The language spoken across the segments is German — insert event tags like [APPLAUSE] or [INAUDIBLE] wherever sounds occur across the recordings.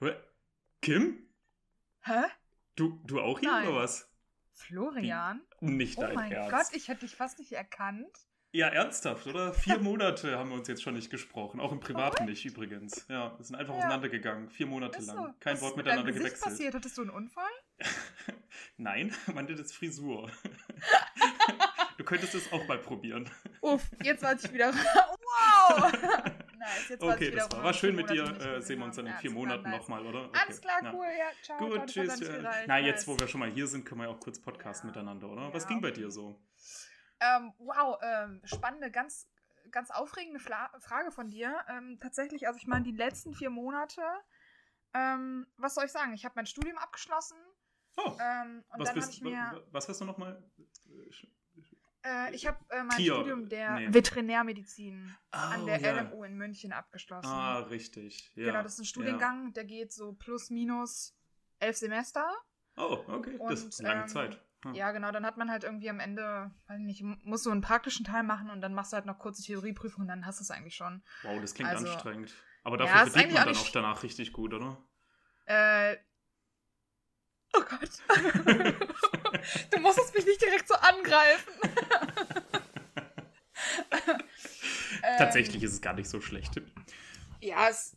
Hä? Kim? Hä? Du, du auch hier Nein. oder was? Florian? Nicht Oh dein mein Ernst. Gott, ich hätte dich fast nicht erkannt. Ja, ernsthaft, oder? Vier Monate haben wir uns jetzt schon nicht gesprochen. Auch im Privaten nicht übrigens. Ja, wir sind einfach Ja. auseinandergegangen. Vier Monate Ist lang. so. Kein Was Wort ist mit miteinander deinem Gesicht gewechselt. passiert? Hattest du einen Unfall? [LAUGHS] Nein, [LAUGHS] man nennt es Frisur. [LAUGHS] du könntest es auch mal probieren. Uff, jetzt war ich wieder. wow! Nice, jetzt Okay, das war, war schön mit dir. Äh, sehen wir uns dann in vier Ja, Monaten nice. nochmal, oder? Okay, Alles klar, ja. cool, ja, ciao. Gut, tschüss. verdammt äh, Na, jetzt, wo wir schon mal hier sind, können wir ja auch kurz podcasten Ja. miteinander, oder? Ja, Was ging bei dir so? Ähm, wow, ähm, spannende, ganz, ganz aufregende Fla Frage von dir. Ähm, tatsächlich, also ich meine, die letzten vier Monate, ähm, was soll ich sagen? Ich habe mein Studium abgeschlossen Oh, ähm, was, bist, mir, wa- was hast du nochmal? Äh, ich habe äh, mein Tier- Studium der nee. Veterinärmedizin an Oh, der ja. LMU in München abgeschlossen. Ah, richtig. Ja. genau, das ist ein Studiengang, der geht so plus minus elf Semester. Ja. Oh, okay. das Und, ist eine lange ähm, Zeit. Ah. Ja, genau, dann hat man halt irgendwie am Ende, weiß nicht, muss so einen praktischen Teil machen und dann machst du halt noch kurze Theorieprüfung und dann hast du es eigentlich schon. Wow, das klingt also- anstrengend. Aber Ja, dafür ist verdient man dann auch danach richtig gut, oder? Äh. Oh Gott. du musstest mich nicht direkt so angreifen. Ähm, [LAUGHS] Tatsächlich ist es gar nicht so schlecht. Ja, ist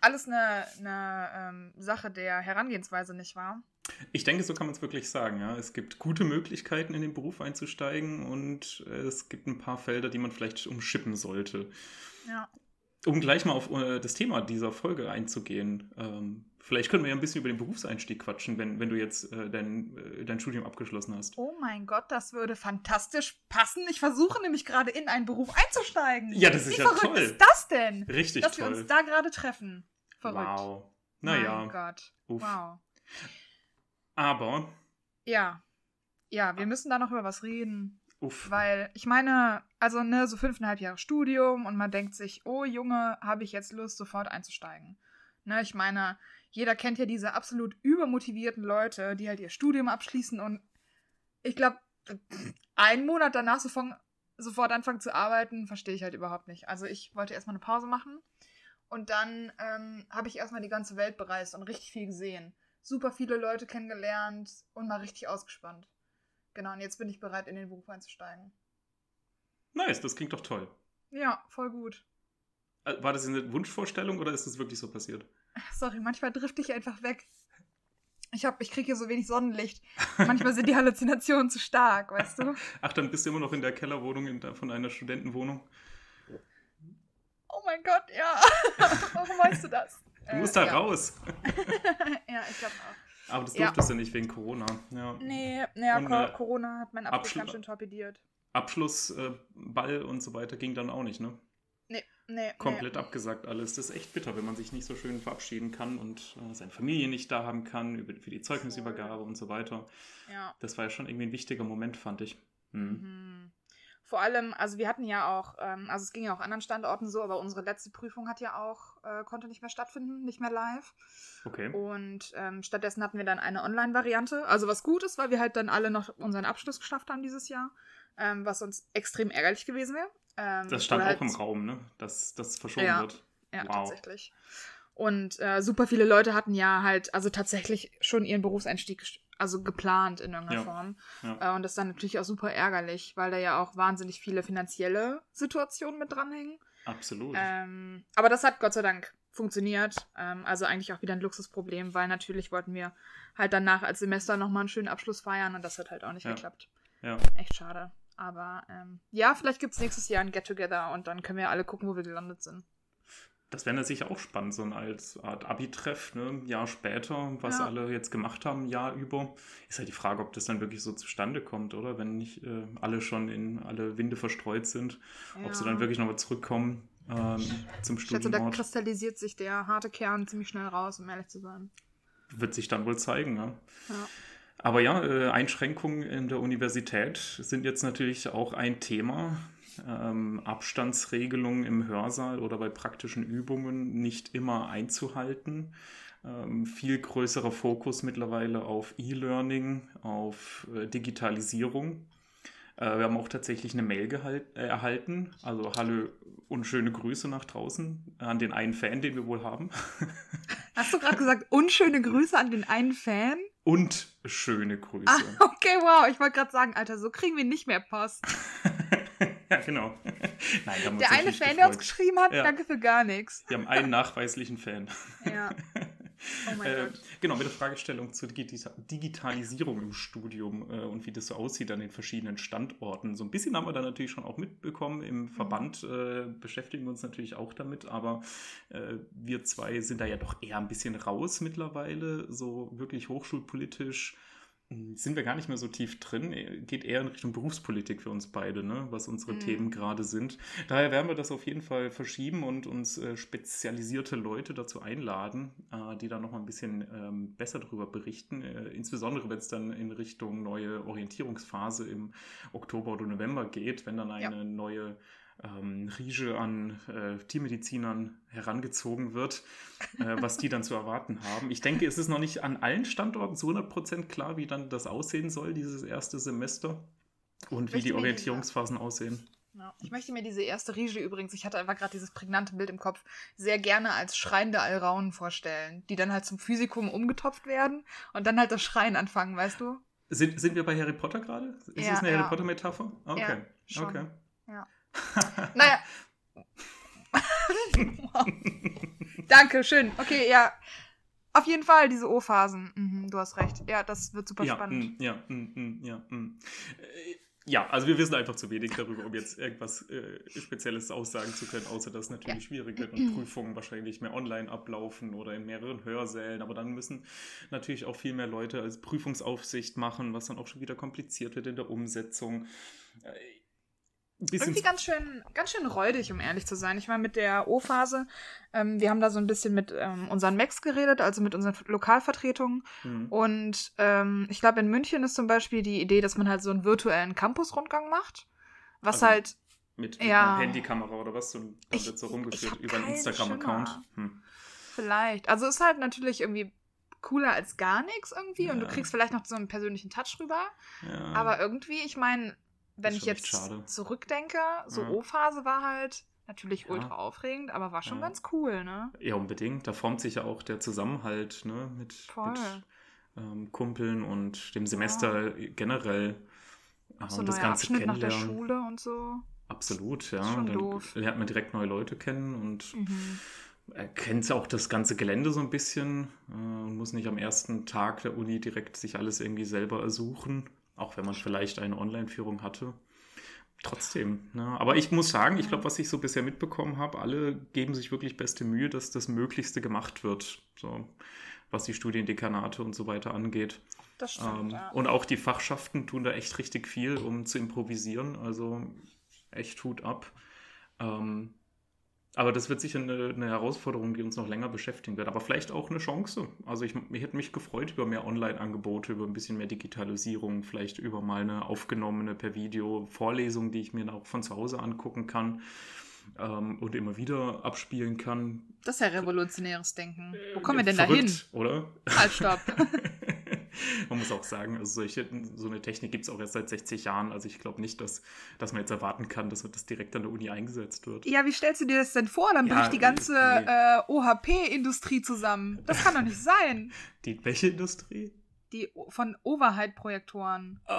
alles eine, eine ähm, Sache der Herangehensweise, nicht wahr? Ich denke, so kann man es wirklich sagen. Ja. Es gibt gute Möglichkeiten, in den Beruf einzusteigen und es gibt ein paar Felder, die man vielleicht umschippen sollte. Ja. Um gleich mal auf äh, das Thema dieser Folge einzugehen, ähm, vielleicht können wir ja ein bisschen über den Berufseinstieg quatschen, wenn, wenn du jetzt äh, dein, äh, dein Studium abgeschlossen hast. Oh mein Gott, das würde fantastisch passen. Ich versuche nämlich gerade in einen Beruf einzusteigen. Ja, das ist Wie ja verrückt toll. ist das denn? Richtig dass wir toll. uns da gerade treffen. Verrückt. Wow. Mein Naja, Gott. Uff. Wow. aber, Ja. Ja, wir müssen da noch über was reden. uff. Weil, ich meine, also ne, so fünfeinhalb Jahre Studium und man denkt sich, oh Junge, habe ich jetzt Lust, sofort einzusteigen. Ne, ich meine, jeder kennt ja diese absolut übermotivierten Leute, die halt ihr Studium abschließen und ich glaube, einen Monat danach sofort, anfangen zu arbeiten, verstehe ich halt überhaupt nicht. Also ich wollte erstmal eine Pause machen und dann ähm, habe ich erstmal die ganze Welt bereist und richtig viel gesehen. Super viele Leute kennengelernt und mal richtig ausgespannt. Genau, und jetzt bin ich bereit, in den Beruf einzusteigen. Nice, das klingt doch toll. Ja, voll gut. Äh, War das eine Wunschvorstellung oder ist das wirklich so passiert? Sorry, manchmal drifte ich einfach weg. Ich, hab, ich kriege hier so wenig Sonnenlicht. Manchmal sind die [LAUGHS] Halluzinationen zu stark, weißt du? Ach, dann bist du immer noch in der Kellerwohnung in der, von einer Studentenwohnung. Oh mein Gott, ja. [LAUGHS] Warum weißt du das? Du musst da ja. raus. [LAUGHS] ja, ich glaube auch. Aber das Ja. durftest du nicht wegen Corona. Ja. Nee, nee Und, äh, Corona hat meinen Abschluss Abschlu- ganz schön torpediert. Abschlussball äh, und so weiter ging dann auch nicht, ne? Nee, nee. Komplett abgesagt alles. Das ist echt bitter, wenn man sich nicht so schön verabschieden kann und äh, seine Familie nicht da haben kann, für die Zeugnisübergabe und so weiter. Nee. Ja. Das war ja schon irgendwie ein wichtiger Moment, fand ich. Hm. Mhm. Vor allem, also wir hatten ja auch, ähm, also es ging ja auch anderen Standorten so, aber unsere letzte Prüfung hat ja auch, äh, konnte nicht mehr stattfinden, nicht mehr live. Okay. Und ähm, stattdessen hatten wir dann eine Online-Variante. Also was gut ist, weil wir halt dann alle noch unseren Abschluss geschafft haben dieses Jahr. Ähm, was uns extrem ärgerlich gewesen wäre. Ähm, Das stand auch halt- im Raum, ne? Dass das verschoben Ja. wird. Ja, Wow. tatsächlich. Und äh, super viele Leute hatten ja halt, also tatsächlich schon ihren Berufseinstieg also geplant in irgendeiner Ja. Form. Ja. Äh, und das ist dann natürlich auch super ärgerlich, weil da ja auch wahnsinnig viele finanzielle Situationen mit dranhängen. Absolut. Ähm, aber das hat Gott sei Dank funktioniert. Ähm, also eigentlich auch wieder ein Luxusproblem, weil natürlich wollten wir halt danach als Semester nochmal einen schönen Abschluss feiern und das hat halt auch nicht Ja. geklappt. Ja. Echt schade. Aber ähm, ja, vielleicht gibt es nächstes Jahr ein Get-Together und dann können wir alle gucken, wo wir gelandet sind. Das wäre natürlich auch spannend, so eine als Art Abi-Treff, ne? ein Jahr später, was Ja. alle jetzt gemacht haben, ein Jahr über. Ist halt die Frage, ob das dann wirklich so zustande kommt, oder? Wenn nicht äh, alle schon in alle Winde verstreut sind, ob sie Ja. dann wirklich nochmal zurückkommen ähm, zum Ich schätze, da kristallisiert sich der harte Kern ziemlich schnell raus, um ehrlich zu sein. Wird sich dann wohl zeigen, ja. Ja. Aber ja, äh, Einschränkungen in der Universität sind jetzt natürlich auch ein Thema. Ähm, Abstandsregelungen im Hörsaal oder bei praktischen Übungen nicht immer einzuhalten. Ähm, viel größerer Fokus mittlerweile auf E-Learning, auf äh, Digitalisierung. Äh, wir haben auch tatsächlich eine Mail gehalt, äh, erhalten. Also hallo und schöne Grüße nach draußen an den einen Fan, den wir wohl haben. Hast du gerade gesagt, unschöne Grüße an den einen Fan? Und schöne Grüße. Ah, [LAUGHS] okay, wow. Ich wollte gerade sagen, Alter, so kriegen wir nicht mehr Post. [LAUGHS] ja, genau. [LAUGHS] Nein, der eine Fan, gefreut. der uns geschrieben hat, ja. danke für gar nichts. Wir haben einen nachweislichen Fan. Ja. Oh äh, genau, mit der Fragestellung zur Digitalisierung im Studium äh, und wie das so aussieht an den verschiedenen Standorten. So ein bisschen haben wir da natürlich schon auch mitbekommen. Im mhm. Verband äh, beschäftigen wir uns natürlich auch damit, aber äh, wir zwei sind da ja doch eher ein bisschen raus mittlerweile, so wirklich hochschulpolitisch sind wir gar nicht mehr so tief drin. Geht eher in Richtung Berufspolitik für uns beide, ne? was unsere mhm. Themen gerade sind. Daher werden wir das auf jeden Fall verschieben und uns äh, spezialisierte Leute dazu einladen, äh, die da nochmal ein bisschen ähm, besser darüber berichten. Äh, insbesondere, wenn es dann in Richtung neue Orientierungsphase im Oktober oder November geht, wenn dann eine ja. neue ähm, Riege an äh, Tiermedizinern herangezogen wird, äh, was die dann zu erwarten haben. Ich denke, es ist noch nicht an allen Standorten zu 100% klar, wie dann das aussehen soll, dieses erste Semester und wie die Orientierungsphasen aussehen. Ja. Ich möchte mir diese erste Riege übrigens, ich hatte einfach gerade dieses prägnante Bild im Kopf, sehr gerne als schreiende Alraunen vorstellen, die dann halt zum Physikum umgetopft werden und dann halt das Schreien anfangen, weißt du? Sind, sind wir bei Harry Potter gerade? Ist ja, das eine ja. Harry Potter-Metapher? Okay. Okay. Ja. [LAUGHS] naja. [LAUGHS] Danke, schön. Okay, ja. Auf jeden Fall diese O-Phasen. Mhm, du hast recht. Ja, das wird super ja, spannend. Mm, ja, mm, mm, ja, mm. Äh, ja, also wir wissen einfach zu wenig darüber, um jetzt irgendwas äh, Spezielles aussagen zu können, außer dass natürlich ja. schwierig wird und [CLEARS THROAT] Prüfungen wahrscheinlich mehr online ablaufen oder in mehreren Hörsälen. Aber dann müssen natürlich auch viel mehr Leute als Prüfungsaufsicht machen, was dann auch schon wieder kompliziert wird in der Umsetzung. Äh, irgendwie ganz schön, ganz schön räudig, um ehrlich zu sein. Ich meine, mit der O-Phase, ähm, wir haben da so ein bisschen mit ähm, unseren Macs geredet, also mit unseren Lokalvertretungen. Mhm. Und ähm, ich glaube, in München ist zum Beispiel die Idee, dass man halt so einen virtuellen Campus-Rundgang macht. Was also halt. Mit, mit ja, einer Handykamera oder was? Und dann wird so rumgeführt über einen Instagram-Account. Hm. Vielleicht. Also ist halt natürlich irgendwie cooler als gar nichts irgendwie ja. und du kriegst vielleicht noch so einen persönlichen Touch rüber. Ja. Aber irgendwie, ich meine, wenn ich jetzt zurückdenke, so ja. O-Phase war halt natürlich ultra ja. aufregend, aber war schon ja. ganz cool, ne? Ja, unbedingt. Da formt sich ja auch der Zusammenhalt, ne? Mit, mit ähm, Kumpeln und dem Semester generell. Auch so und das ganze Abschnitt nach der Schule und so. Absolut, ja. Schon Dann doof. lernt man direkt neue Leute kennen und mhm. kennt auch das ganze Gelände so ein bisschen äh, und muss nicht am ersten Tag der Uni direkt sich alles irgendwie selber ersuchen. Auch wenn man vielleicht eine Online-Führung hatte. Trotzdem. Ne? Aber ich muss sagen, ich glaube, was ich so bisher mitbekommen habe, alle geben sich wirklich beste Mühe, dass das Möglichste gemacht wird. So, was die Studiendekanate und so weiter angeht. Das stimmt. Ähm, ja. Und auch die Fachschaften tun da echt richtig viel, um zu improvisieren. Also echt Hut ab. Ähm, aber das wird sicher eine, eine, Herausforderung, die uns noch länger beschäftigen wird. Aber vielleicht auch eine Chance. Also ich, ich hätte mich gefreut über mehr Online-Angebote, über ein bisschen mehr Digitalisierung, vielleicht über mal eine aufgenommene per Video Vorlesung, die ich mir auch von zu Hause angucken kann ähm, und immer wieder abspielen kann. Das ist ja revolutionäres Denken. Wo kommen wir denn da hin? Oder? Halt, stopp. [LAUGHS] [LAUGHS] man muss auch sagen, also solche, so eine Technik gibt es auch erst seit 60 Jahren. Also ich glaube nicht, dass, dass man jetzt erwarten kann, dass das direkt an der Uni eingesetzt wird. Ja, wie stellst du dir das denn vor? Dann ja, bricht die ganze nee. äh, OHP-Industrie zusammen. Das kann doch nicht [LAUGHS] sein. Die welche Industrie? Die von Overhead-Projektoren. [LAUGHS]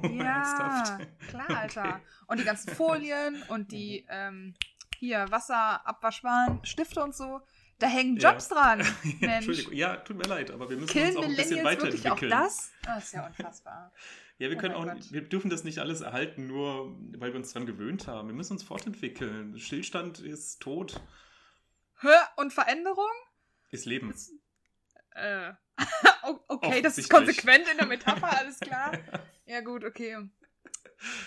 Oh, ja, klar, Alter. Und die ganzen Folien und die ähm, hier Wasserabwaschwaren, Stifte und so. Da hängen Jobs [LAUGHS] ja. dran. Mensch. Entschuldigung, ja, tut mir leid, aber wir müssen Killen uns auch ein bisschen weiterentwickeln. Auch das? das ah, ist ja unfassbar. ja, wir oh können auch, Gott. wir dürfen das nicht alles erhalten, nur weil wir uns daran gewöhnt haben. Wir müssen uns fortentwickeln. Stillstand ist tot. Hör und Veränderung? Ist Leben. Ist, äh, [LAUGHS] okay, das ist konsequent in der Metapher, [LAUGHS] alles klar. ja, gut, okay.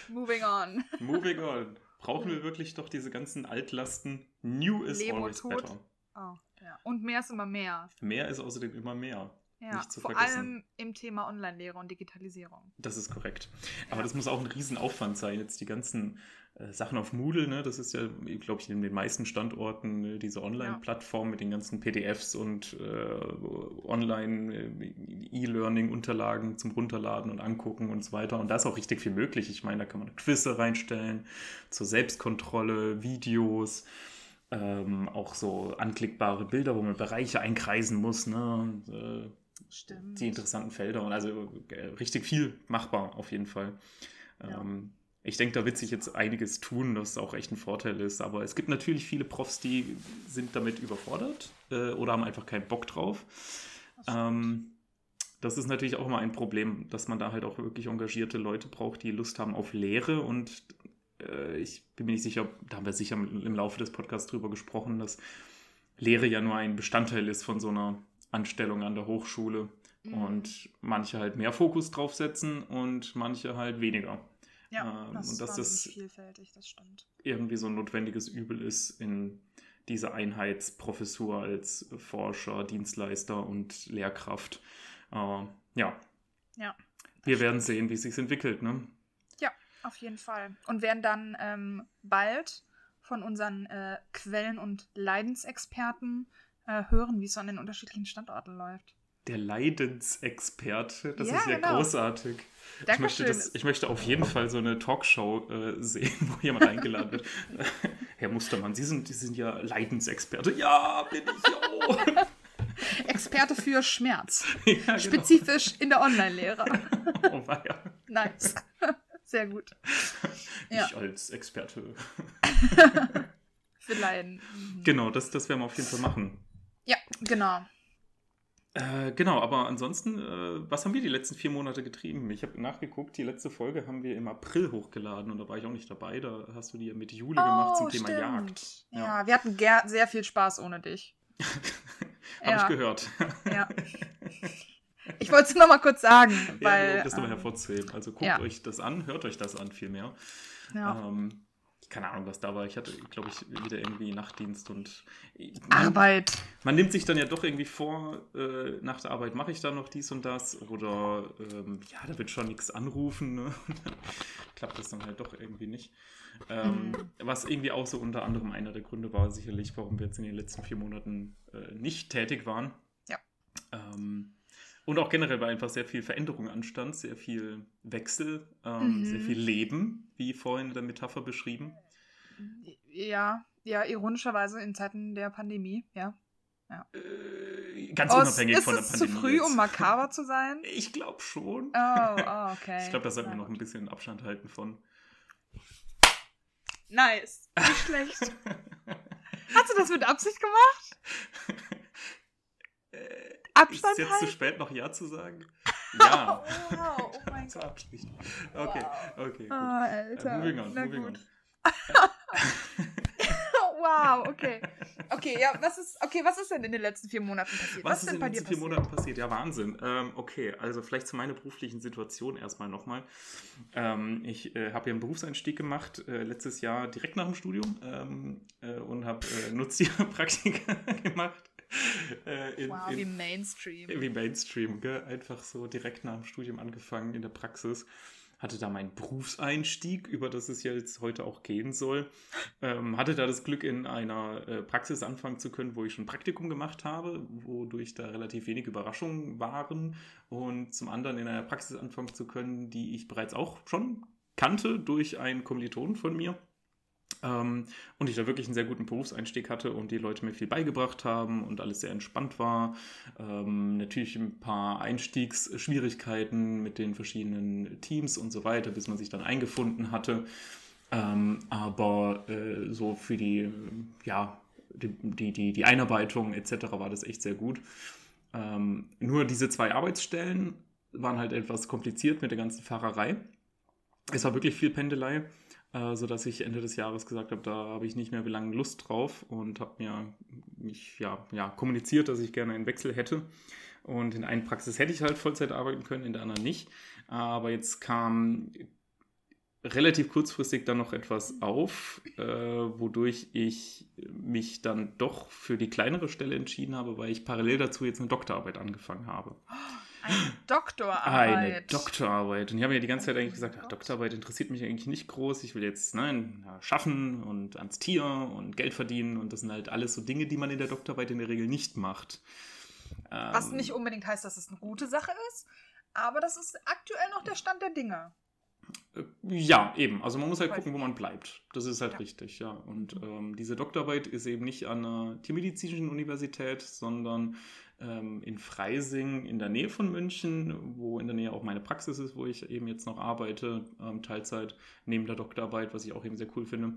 Moving on. Moving on. Brauchen wir wirklich doch diese ganzen Altlasten? New is Lebo always better. Oh, ja. Und mehr ist immer mehr. Mehr ist außerdem immer mehr. Ja, nicht zu vor vergessen. allem im Thema Online-Lehre und Digitalisierung. Das ist korrekt. Aber Ja. das muss auch ein Riesenaufwand sein, jetzt die ganzen äh, Sachen auf Moodle, ne? das ist ja, glaube ich, in den meisten Standorten ne? diese Online-Plattform mit den ganzen PDFs und äh, Online-E-Learning-Unterlagen zum Runterladen und Angucken und so weiter. Und da ist auch richtig viel möglich. Ich meine, da kann man Quizze reinstellen zur Selbstkontrolle, Videos, ähm, auch so anklickbare Bilder, wo man Bereiche einkreisen muss, ne? Äh, Stimmt. die interessanten Felder und also äh, richtig viel machbar auf jeden Fall. Ja. Ähm, ich denke, da wird sich jetzt einiges tun, das auch echt ein Vorteil ist. Aber es gibt natürlich viele Profs, die sind damit überfordert äh, oder haben einfach keinen Bock drauf. Ähm, das ist natürlich auch immer ein Problem, dass man da halt auch wirklich engagierte Leute braucht, die Lust haben auf Lehre. Und äh, ich bin mir nicht sicher, da haben wir sicher im Laufe des Podcasts drüber gesprochen, dass Lehre ja nur ein Bestandteil ist von so einer Anstellung an der Hochschule. Mhm. Und manche halt mehr Fokus drauf setzen und manche halt weniger. ja, ähm, das und ist dass das- vielfältig, das stimmt. Irgendwie so ein notwendiges Übel ist in dieser Einheitsprofessur als Forscher, Dienstleister und Lehrkraft. Äh, ja. Ja, Wir werden sehen, wie es sich entwickelt. Ne? Auf jeden Fall. Und werden dann ähm, bald von unseren äh, Quellen- und Leidensexperten äh, hören, wie es an den unterschiedlichen Standorten läuft. Der Leidensexperte, das Ja, ist ja genau. großartig. Ich möchte, das, ich möchte auf jeden Fall so eine Talkshow äh, sehen, [LAUGHS] wo jemand eingeladen wird. [LAUGHS] Herr Mustermann, Sie sind, Sie sind ja Leidensexperte. Ja, bin ich. Oh. [LAUGHS] Experte für Schmerz. ja, genau. Spezifisch in der Online-Lehre. Oh, weia. Nice. Sehr gut. [LAUGHS] Ja. Ich als Experte. [LAUGHS] Für Leiden. Mhm. Genau, das, das werden wir auf jeden Fall machen. Ja, genau. Äh, genau, aber ansonsten, äh, was haben wir die letzten vier Monate getrieben? Ich habe nachgeguckt, die letzte Folge haben wir im April hochgeladen und da war ich auch nicht dabei. Da hast du die ja mit Jule gemacht zum Thema Oh, stimmt. Jagd. Ja, wir hatten sehr viel Spaß ohne dich. [LAUGHS] Habe Ja. ich gehört. Ja. Ich wollte es nur mal kurz sagen, ja, weil. nur, das nochmal ähm, hervorzuheben. Also guckt ja. euch das an, hört euch das an vielmehr. ja. Ähm, keine Ahnung, was da war. Ich hatte, glaube ich, wieder irgendwie Nachtdienst und Arbeit. man nimmt sich dann ja doch irgendwie vor, äh, nach der Arbeit mache ich dann noch dies und das oder ähm, ja, da wird schon nichts anrufen. Ne? [LAUGHS] Klappt das dann halt doch irgendwie nicht. Ähm, Mhm. Was irgendwie auch so unter anderem einer der Gründe war, sicherlich, warum wir jetzt in den letzten vier Monaten äh, nicht tätig waren. Ja. Ähm, und auch generell, weil einfach sehr viel Veränderung anstand, sehr viel Wechsel, ähm, Mhm. sehr viel Leben, wie vorhin in der Metapher beschrieben. Ja, ja, ironischerweise in Zeiten der Pandemie, ja. Äh, ganz Oh, unabhängig ist von der es Pandemie. zu früh, jetzt. um makaber zu sein? [LAUGHS] Ich glaube schon. Oh, oh okay. Ich glaube, da sollten wir noch ein bisschen Abstand halten von. Nice. Nicht [LAUGHS] schlecht. Hast du das mit Absicht gemacht? Äh, Abstand Ist jetzt zu halten? spät, noch Ja zu sagen? [LAUGHS] Ja. Oh, wow, oh [LAUGHS] mein Gott. Okay, okay. Gut. Ah, Alter. Äh, moving on, Na moving gut. on. [LAUGHS] wow, okay. Okay, ja, was ist, okay, was ist denn in den letzten vier Monaten passiert? Was, ist denn in den letzten vier Monaten passiert? Ja, Wahnsinn. Ähm, okay, also vielleicht zu meiner beruflichen Situation erstmal nochmal. Ähm, ich äh, habe ja einen Berufseinstieg gemacht, äh, letztes Jahr direkt nach dem Studium ähm, äh, und habe äh, Nutztierpraktika gemacht. [LAUGHS] Äh, in, Wow, in, wie Mainstream. wie Mainstream, gell? einfach so direkt nach dem Studium angefangen in der Praxis. Hatte da meinen Berufseinstieg, über das es ja jetzt heute auch gehen soll. Ähm, hatte da das Glück, in einer äh, Praxis anfangen zu können, wo ich schon Praktikum gemacht habe, wodurch da relativ wenig Überraschungen waren. Und zum anderen in einer Praxis anfangen zu können, die ich bereits auch schon kannte durch einen Kommilitonen von mir. Ähm, und ich da wirklich einen sehr guten Berufseinstieg hatte und die Leute mir viel beigebracht haben und alles sehr entspannt war. Ähm, natürlich ein paar Einstiegsschwierigkeiten mit den verschiedenen Teams und so weiter, bis man sich dann eingefunden hatte. Ähm, aber äh, so für die, ja, die, die, die, Einarbeitung etc. war das echt sehr gut. Ähm, nur diese zwei Arbeitsstellen waren halt etwas kompliziert mit der ganzen Fahrerei. Es war wirklich viel Pendelei, äh, sodass ich Ende des Jahres gesagt habe, da habe ich nicht mehr lange Lust drauf und habe mir mich, ja, ja, kommuniziert, dass ich gerne einen Wechsel hätte. Und in einer Praxis hätte ich halt Vollzeit arbeiten können, in der anderen nicht. Aber jetzt kam relativ kurzfristig dann noch etwas auf, äh, wodurch ich mich dann doch für die kleinere Stelle entschieden habe, weil ich parallel dazu jetzt eine Doktorarbeit angefangen habe. Eine Doktorarbeit. Eine Doktorarbeit. Und ich habe mir die ganze Zeit eigentlich gesagt, ach, Doktorarbeit interessiert mich eigentlich nicht groß. Ich will jetzt ne, schaffen und ans Tier und Geld verdienen. Und das sind halt alles so Dinge, die man in der Doktorarbeit in der Regel nicht macht. Was ähm, nicht unbedingt heißt, dass es eine gute Sache ist, aber das ist aktuell noch der Stand der Dinge. Äh, ja, eben. Also man muss halt gucken, wo man bleibt. Das ist halt ja. richtig, ja. Und ähm, diese Doktorarbeit ist eben nicht an einer tiermedizinischen Universität, sondern ähm, in Freising in der Nähe von München, wo in der Nähe auch meine Praxis ist, wo ich eben jetzt noch arbeite, ähm, Teilzeit neben der Doktorarbeit, was ich auch eben sehr cool finde.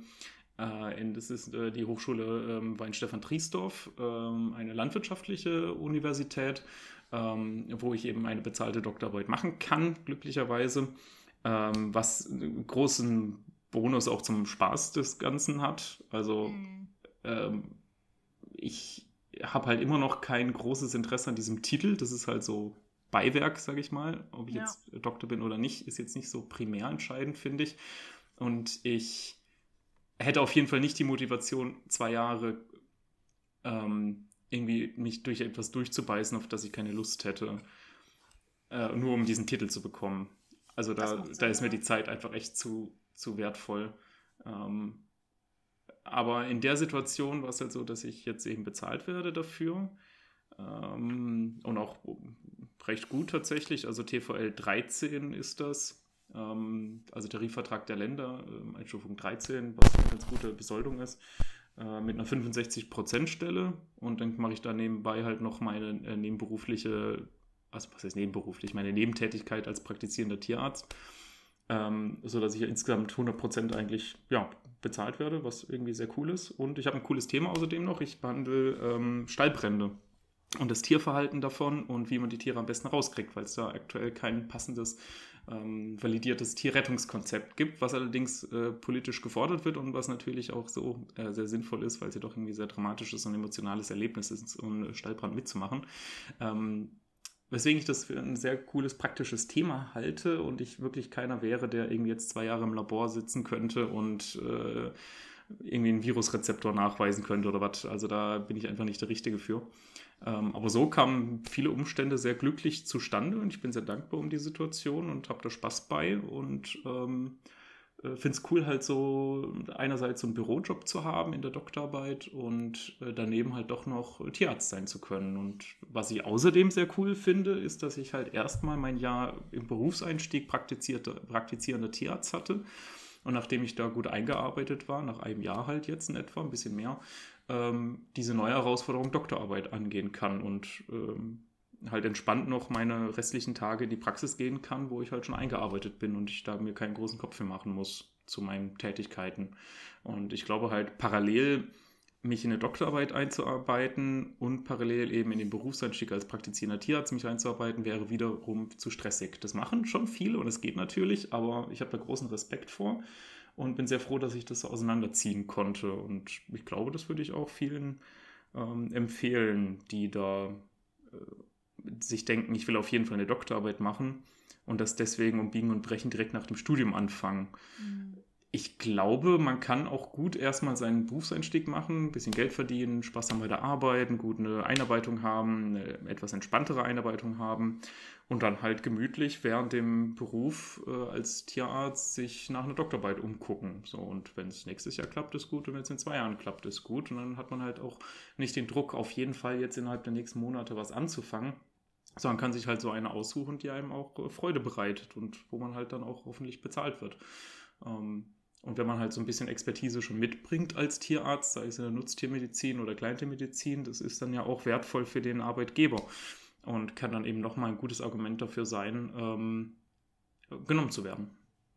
Äh, das ist äh, die Hochschule ähm, Weinstefan Triesdorf, ähm, eine landwirtschaftliche Universität, ähm, wo ich eben eine bezahlte Doktorarbeit machen kann, glücklicherweise ähm, was einen großen Bonus auch zum Spaß des Ganzen hat. Also mhm. ähm, ich habe halt immer noch kein großes Interesse an diesem Titel. Das ist halt so Beiwerk, sage ich mal. Ob ich ja. jetzt Doktor bin oder nicht, ist jetzt nicht so primär entscheidend, finde ich. Und ich hätte auf jeden Fall nicht die Motivation, zwei Jahre ähm, irgendwie mich durch etwas durchzubeißen, auf das ich keine Lust hätte, äh, nur um diesen Titel zu bekommen. Also da, da ist mir die Zeit einfach echt zu, zu wertvoll. Ähm, aber in der Situation war es halt so, dass ich jetzt eben bezahlt werde dafür. Ähm, und auch recht gut tatsächlich. Also TVL 13 ist das. Ähm, also Tarifvertrag der Länder, ähm, Einstufung 13, was eine ganz gute Besoldung ist. Äh, mit einer 65%-Stelle. Und dann mache ich da nebenbei halt noch meine äh, nebenberufliche also was heißt nebenberuflich, meine Nebentätigkeit als praktizierender Tierarzt, ähm, sodass ich ja insgesamt 100% eigentlich ja, bezahlt werde, was irgendwie sehr cool ist. Und ich habe ein cooles Thema außerdem noch. Ich behandle ähm, Stallbrände und das Tierverhalten davon und wie man die Tiere am besten rauskriegt, weil es da aktuell kein passendes, ähm, validiertes Tierrettungskonzept gibt, was allerdings äh, politisch gefordert wird und was natürlich auch so äh, sehr sinnvoll ist, weil es ja doch irgendwie sehr dramatisches und emotionales Erlebnis ist, um Stallbrand mitzumachen. Ähm, Weswegen ich das für ein sehr cooles, praktisches Thema halte und ich wirklich keiner wäre, der irgendwie jetzt zwei Jahre im Labor sitzen könnte und äh, irgendwie einen Virusrezeptor nachweisen könnte oder was. Also da bin ich einfach nicht der Richtige für. Ähm, aber so kamen viele Umstände sehr glücklich zustande und ich bin sehr dankbar um die Situation und habe da Spaß bei und ähm, äh, finde es cool, halt so einerseits so einen Bürojob zu haben in der Doktorarbeit und äh, daneben halt doch noch Tierarzt sein zu können. Und was ich außerdem sehr cool finde, ist, dass ich halt erstmal mein Jahr im Berufseinstieg praktizierender Tierarzt hatte. Und nachdem ich da gut eingearbeitet war, nach einem Jahr halt jetzt in etwa, ein bisschen mehr, ähm, diese neue Herausforderung Doktorarbeit angehen kann und ähm, halt entspannt noch meine restlichen Tage in die Praxis gehen kann, wo ich halt schon eingearbeitet bin und ich da mir keinen großen Kopf für machen muss zu meinen Tätigkeiten. Und ich glaube halt parallel mich in eine Doktorarbeit einzuarbeiten und parallel eben in den Berufseinstieg als praktizierender Tierarzt mich einzuarbeiten, wäre wiederum zu stressig. Das machen schon viele und es geht natürlich, aber ich habe da großen Respekt vor und bin sehr froh, dass ich das so auseinanderziehen konnte. Und ich glaube, das würde ich auch vielen ähm, empfehlen, die da äh, sich denken, ich will auf jeden Fall eine Doktorarbeit machen und das deswegen um Biegen und Brechen direkt nach dem Studium anfangen. Mhm. Ich glaube, man kann auch gut erstmal seinen Berufseinstieg machen, ein bisschen Geld verdienen, Spaß haben bei der Arbeit, eine gute Einarbeitung haben, eine etwas entspanntere Einarbeitung haben und dann halt gemütlich während dem Beruf äh, als Tierarzt sich nach einer Doktorarbeit umgucken. So, und wenn es nächstes Jahr klappt, ist gut und wenn es in zwei Jahren klappt, ist gut. Und dann hat man halt auch nicht den Druck, auf jeden Fall jetzt innerhalb der nächsten Monate was anzufangen, sondern kann sich halt so eine aussuchen, die einem auch äh, Freude bereitet und wo man halt dann auch hoffentlich bezahlt wird. Ähm, und wenn man halt so ein bisschen Expertise schon mitbringt als Tierarzt, sei es in der Nutztiermedizin oder Kleintiermedizin, das ist dann ja auch wertvoll für den Arbeitgeber und kann dann eben nochmal ein gutes Argument dafür sein, ähm, genommen zu werden.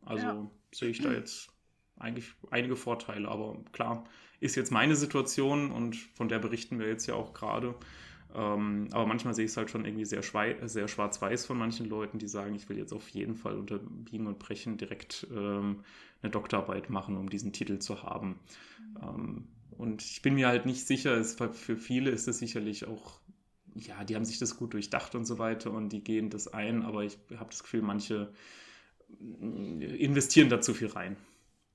Also ja. sehe ich da jetzt eigentlich einige Vorteile, aber klar, ist jetzt meine Situation und von der berichten wir jetzt ja auch gerade. Ähm, aber manchmal sehe ich es halt schon irgendwie sehr, sehr schwarz-weiß von manchen Leuten, die sagen, ich will jetzt auf jeden Fall unter Biegen und Brechen direkt ähm, eine Doktorarbeit machen, um diesen Titel zu haben. Ähm, und ich bin mir halt nicht sicher, es, für viele ist es sicherlich auch, ja, die haben sich das gut durchdacht und so weiter und die gehen das ein, aber ich habe das Gefühl, manche investieren da zu viel rein.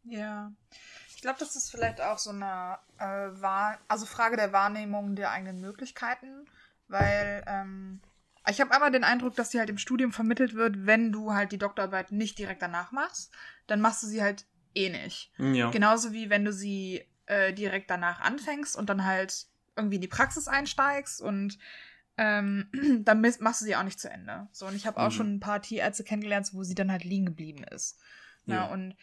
Ja. Ich glaube, das ist vielleicht auch so eine äh, Wahr also Frage der Wahrnehmung der eigenen Möglichkeiten, weil ähm, ich habe aber den Eindruck, dass sie halt im Studium vermittelt wird, wenn du halt die Doktorarbeit nicht direkt danach machst, dann machst du sie halt eh nicht. Ja. Genauso wie wenn du sie äh, direkt danach anfängst und dann halt irgendwie in die Praxis einsteigst und ähm, [CLEARS THROAT] dann machst du sie auch nicht zu Ende. So, und ich habe auch Mhm. schon ein paar Tierärzte kennengelernt, wo sie dann halt liegen geblieben ist. Ja, Ja. und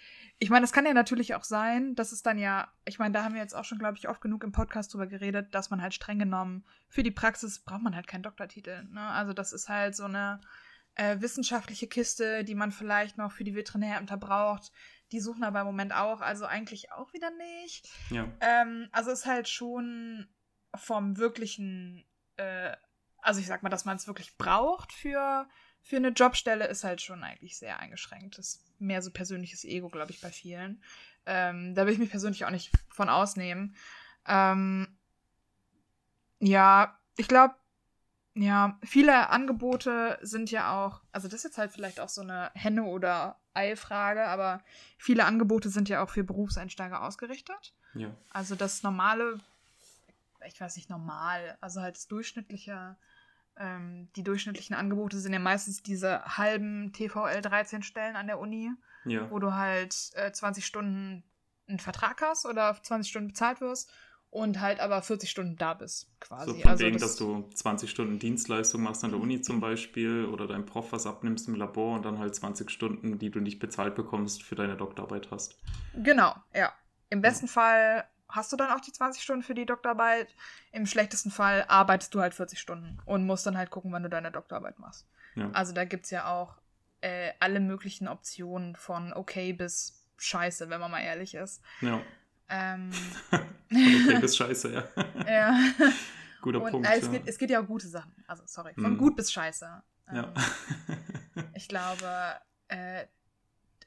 ich meine, das kann ja natürlich auch sein, dass es dann ja, ich meine, da haben wir jetzt auch schon, glaube ich, oft genug im Podcast drüber geredet, dass man halt streng genommen für die Praxis braucht man halt keinen Doktortitel. Ne? Also das ist halt so eine äh, wissenschaftliche Kiste, die man vielleicht noch für die Veterinärämter braucht. Die suchen aber im Moment auch, also eigentlich auch wieder nicht. Ja. Ähm, also ist halt schon vom wirklichen, äh, also ich sag mal, dass man es wirklich braucht für, für eine Jobstelle, ist halt schon eigentlich sehr eingeschränkt. Das mehr so persönliches Ego, glaube ich, bei vielen. Ähm, da will ich mich persönlich auch nicht von ausnehmen. Ähm, ja, ich glaube, ja, viele Angebote sind ja auch, also das ist jetzt halt vielleicht auch so eine Henne- oder Ei-Frage, aber viele Angebote sind ja auch für Berufseinsteiger ausgerichtet. Ja. Also das normale, ich weiß nicht, normal, also halt das durchschnittliche, ähm, die durchschnittlichen Angebote sind ja meistens diese halben TVL 13 Stellen an der Uni, Ja. wo du halt äh, 20 Stunden einen Vertrag hast oder auf 20 Stunden bezahlt wirst und halt aber 40 Stunden da bist, quasi. So von also wegen, das- dass du 20 Stunden Dienstleistung machst an der Uni zum Beispiel oder deinem Prof was abnimmst im Labor und dann halt 20 Stunden, die du nicht bezahlt bekommst, für deine Doktorarbeit hast. Genau, ja. Im besten Fall hast du dann auch die 20 Stunden für die Doktorarbeit. Im schlechtesten Fall arbeitest du halt 40 Stunden und musst dann halt gucken, wann du deine Doktorarbeit machst. Ja. Also da gibt es ja auch äh, alle möglichen Optionen von okay bis scheiße, wenn man mal ehrlich ist. Ja. Ähm, [LAUGHS] Von okay bis scheiße, ja. [LAUGHS] ja. Guter Und Punkt. äh, es, ja. gibt, es gibt ja auch gute Sachen. Also sorry, von Mhm. gut bis scheiße. Ähm, ja. Ich glaube, äh,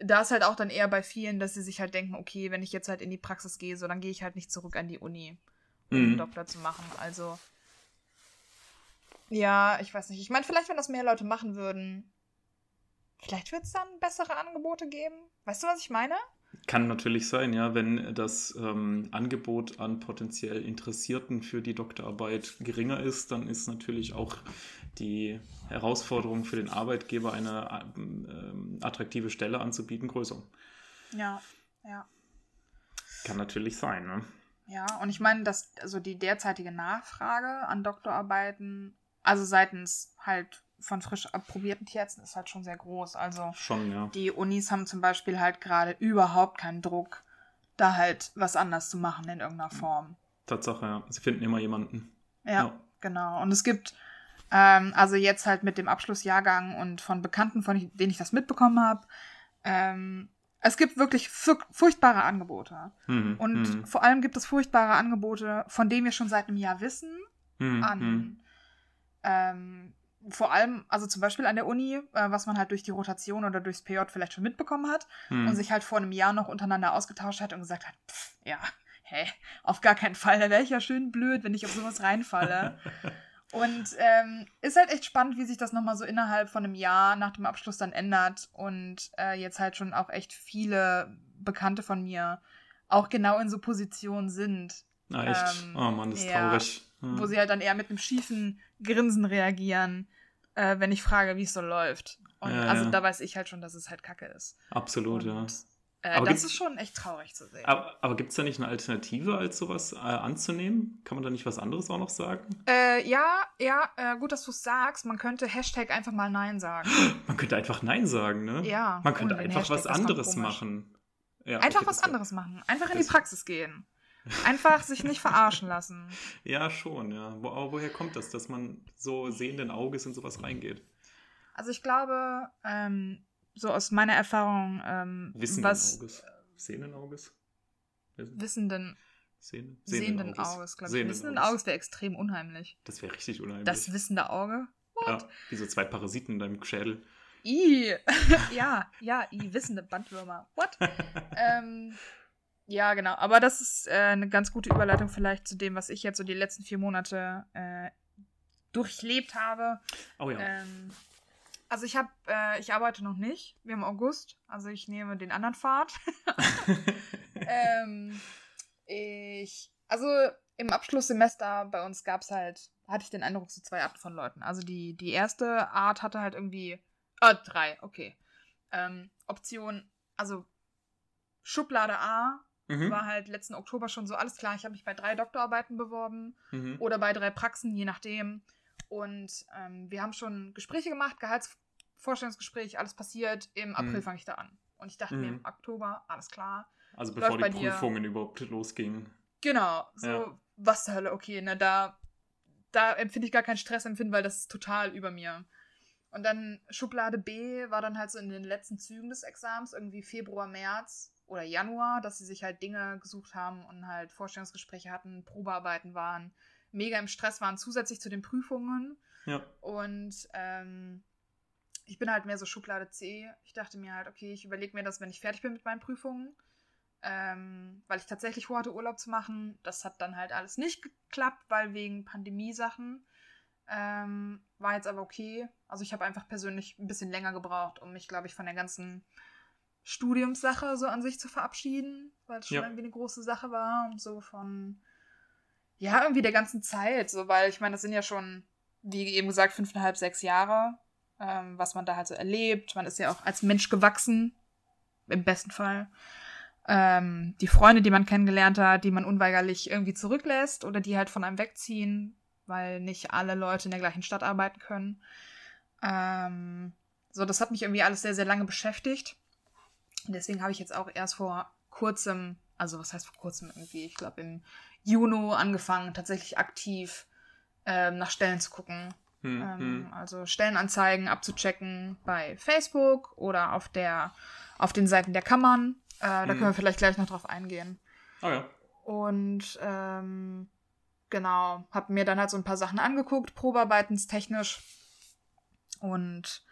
da ist halt auch dann eher bei vielen, dass sie sich halt denken, okay, wenn ich jetzt halt in die Praxis gehe, so dann gehe ich halt nicht zurück an die Uni, um einen Mhm. Doktor zu machen. Also ja, ich weiß nicht. Ich meine, vielleicht, wenn das mehr Leute machen würden, vielleicht wird es dann bessere Angebote geben. Weißt du, was ich meine? Kann natürlich sein, ja, wenn das ähm, Angebot an potenziell Interessierten für die Doktorarbeit geringer ist, dann ist natürlich auch die Herausforderung für den Arbeitgeber, eine ähm, attraktive Stelle anzubieten, größer. Ja, ja. Kann natürlich sein, ne? Ja, und ich meine, dass also die derzeitige Nachfrage an Doktorarbeiten, also seitens halt von frisch approbierten Tierärzten, ist halt schon sehr groß. Also Schon, ja. die Unis haben zum Beispiel halt gerade überhaupt keinen Druck, da halt was anders zu machen in irgendeiner Form. Tatsache, ja. Sie finden immer jemanden. Ja, Ja. genau. Und es gibt, ähm, also jetzt halt mit dem Abschlussjahrgang und von Bekannten, von denen ich das mitbekommen habe, ähm, es gibt wirklich furch- furchtbare Angebote. Mhm, Und mhm, vor allem gibt es furchtbare Angebote, von denen wir schon seit einem Jahr wissen, mhm, an mhm. ähm, vor allem, also zum Beispiel an der Uni, äh, was man halt durch die Rotation oder durchs PJ vielleicht schon mitbekommen hat mhm. und sich halt vor einem Jahr noch untereinander ausgetauscht hat und gesagt hat, pff, ja, hä, auf gar keinen Fall, da wäre ich ja schön blöd, wenn ich auf sowas reinfalle. [LAUGHS] und ähm, ist halt echt spannend, wie sich das nochmal so innerhalb von einem Jahr nach dem Abschluss dann ändert und äh, jetzt halt schon auch echt viele Bekannte von mir auch genau in so Positionen sind, Ah, echt? ähm, oh Mann, das ist ja, traurig. Ja. wo sie halt dann eher mit einem schiefen Grinsen reagieren, äh, wenn ich frage, wie es so läuft. Und Ja, also ja. da weiß ich halt schon, dass es halt Kacke ist. Absolut, ja. Und, äh, Aber das ist schon echt traurig zu sehen. Aber, aber gibt es da nicht eine Alternative, als sowas äh, anzunehmen? Kann man da nicht was anderes auch noch sagen? Äh, ja, ja, äh, gut, dass du es sagst. Man könnte Hashtag einfach mal Nein sagen. [GASPS] Man könnte einfach Nein sagen, ne? Ja. Man könnte einfach was anderes machen. Ja, Einfach was anderes machen. Einfach in die Praxis gehen. Einfach sich nicht verarschen lassen. Ja, schon, ja. Wo, aber woher kommt das, dass man so sehenden Auges in sowas reingeht? Also ich glaube, ähm, so aus meiner Erfahrung, ähm, Wissenden was Auges. Sehenden Auges? wissenden, Sehnen? sehenden Auges, glaube ich. Sehenden Wissenden Auges. Auges wäre extrem unheimlich. Das wäre richtig unheimlich. Das wissende Auge? ja, wie so zwei Parasiten in deinem Schädel. I. [LAUGHS] ja, ja, I, wissende Bandwürmer. What? [LAUGHS] ähm, ja, genau. Aber das ist äh, eine ganz gute Überleitung vielleicht zu dem, was ich jetzt so die letzten vier Monate äh, durchlebt habe. Oh ja. Ähm, Also ich habe, äh, ich arbeite noch nicht. Wir haben August, also ich nehme den anderen Pfad. [LAUGHS] ähm, ich, also im Abschlusssemester bei uns gab es halt, hatte ich den Eindruck, so zwei Arten von Leuten. Also die, die erste Art hatte halt irgendwie, ah, drei, okay. Ähm, Option, also Schublade A mhm. war halt letzten Oktober schon so, alles klar, ich habe mich bei drei Doktorarbeiten beworben mhm. oder bei drei Praxen, je nachdem. Und ähm, wir haben schon Gespräche gemacht, Gehaltsvorstellungsgespräch, alles passiert. Im April mhm. fange ich da an. Und ich dachte mir, im Oktober, alles klar. Also bevor die Prüfungen dir. überhaupt losgingen. Genau, so ja. was zur Hölle, okay, ne, da, da empfinde ich gar keinen Stressempfinden, weil das ist total über mir. Und dann Schublade B war dann halt so in den letzten Zügen des Examens, irgendwie Februar, März oder Januar, dass sie sich halt Dinge gesucht haben und halt Vorstellungsgespräche hatten, Probearbeiten waren, mega im Stress waren, zusätzlich zu den Prüfungen. Ja. Und ähm, ich bin halt mehr so Schublade C. Ich dachte mir halt, okay, ich überlege mir das, wenn ich fertig bin mit meinen Prüfungen ähm, weil ich tatsächlich vorhatte, Urlaub zu machen. Das hat dann halt alles nicht geklappt, weil wegen Pandemiesachen. Ähm, war jetzt aber okay. Also ich habe einfach persönlich ein bisschen länger gebraucht, um mich, glaube ich, von der ganzen Studiumssache so an sich zu verabschieden, weil es schon ja. irgendwie eine große Sache war und so von, ja, irgendwie der ganzen Zeit, so, weil ich meine, das sind ja schon, wie eben gesagt, fünfeinhalb, sechs Jahre, ähm, was man da halt so erlebt. Man ist ja auch als Mensch gewachsen, im besten Fall ähm, die Freunde, die man kennengelernt hat, die man unweigerlich irgendwie zurücklässt oder die halt von einem wegziehen, weil nicht alle Leute in der gleichen Stadt arbeiten können. Ähm, so, das hat mich irgendwie alles sehr, sehr lange beschäftigt. Und deswegen habe ich jetzt auch erst vor kurzem, also was heißt vor kurzem irgendwie, ich glaube im Juni angefangen, tatsächlich aktiv ähm, nach Stellen zu gucken. Hm, ähm, hm. Also Stellenanzeigen abzuchecken bei Facebook oder auf der auf den Seiten der Kammern äh, da mhm. können wir vielleicht gleich noch drauf eingehen. Oh ja. Und ähm, genau, habe mir dann halt so ein paar Sachen angeguckt, probearbeitenstechnisch. Und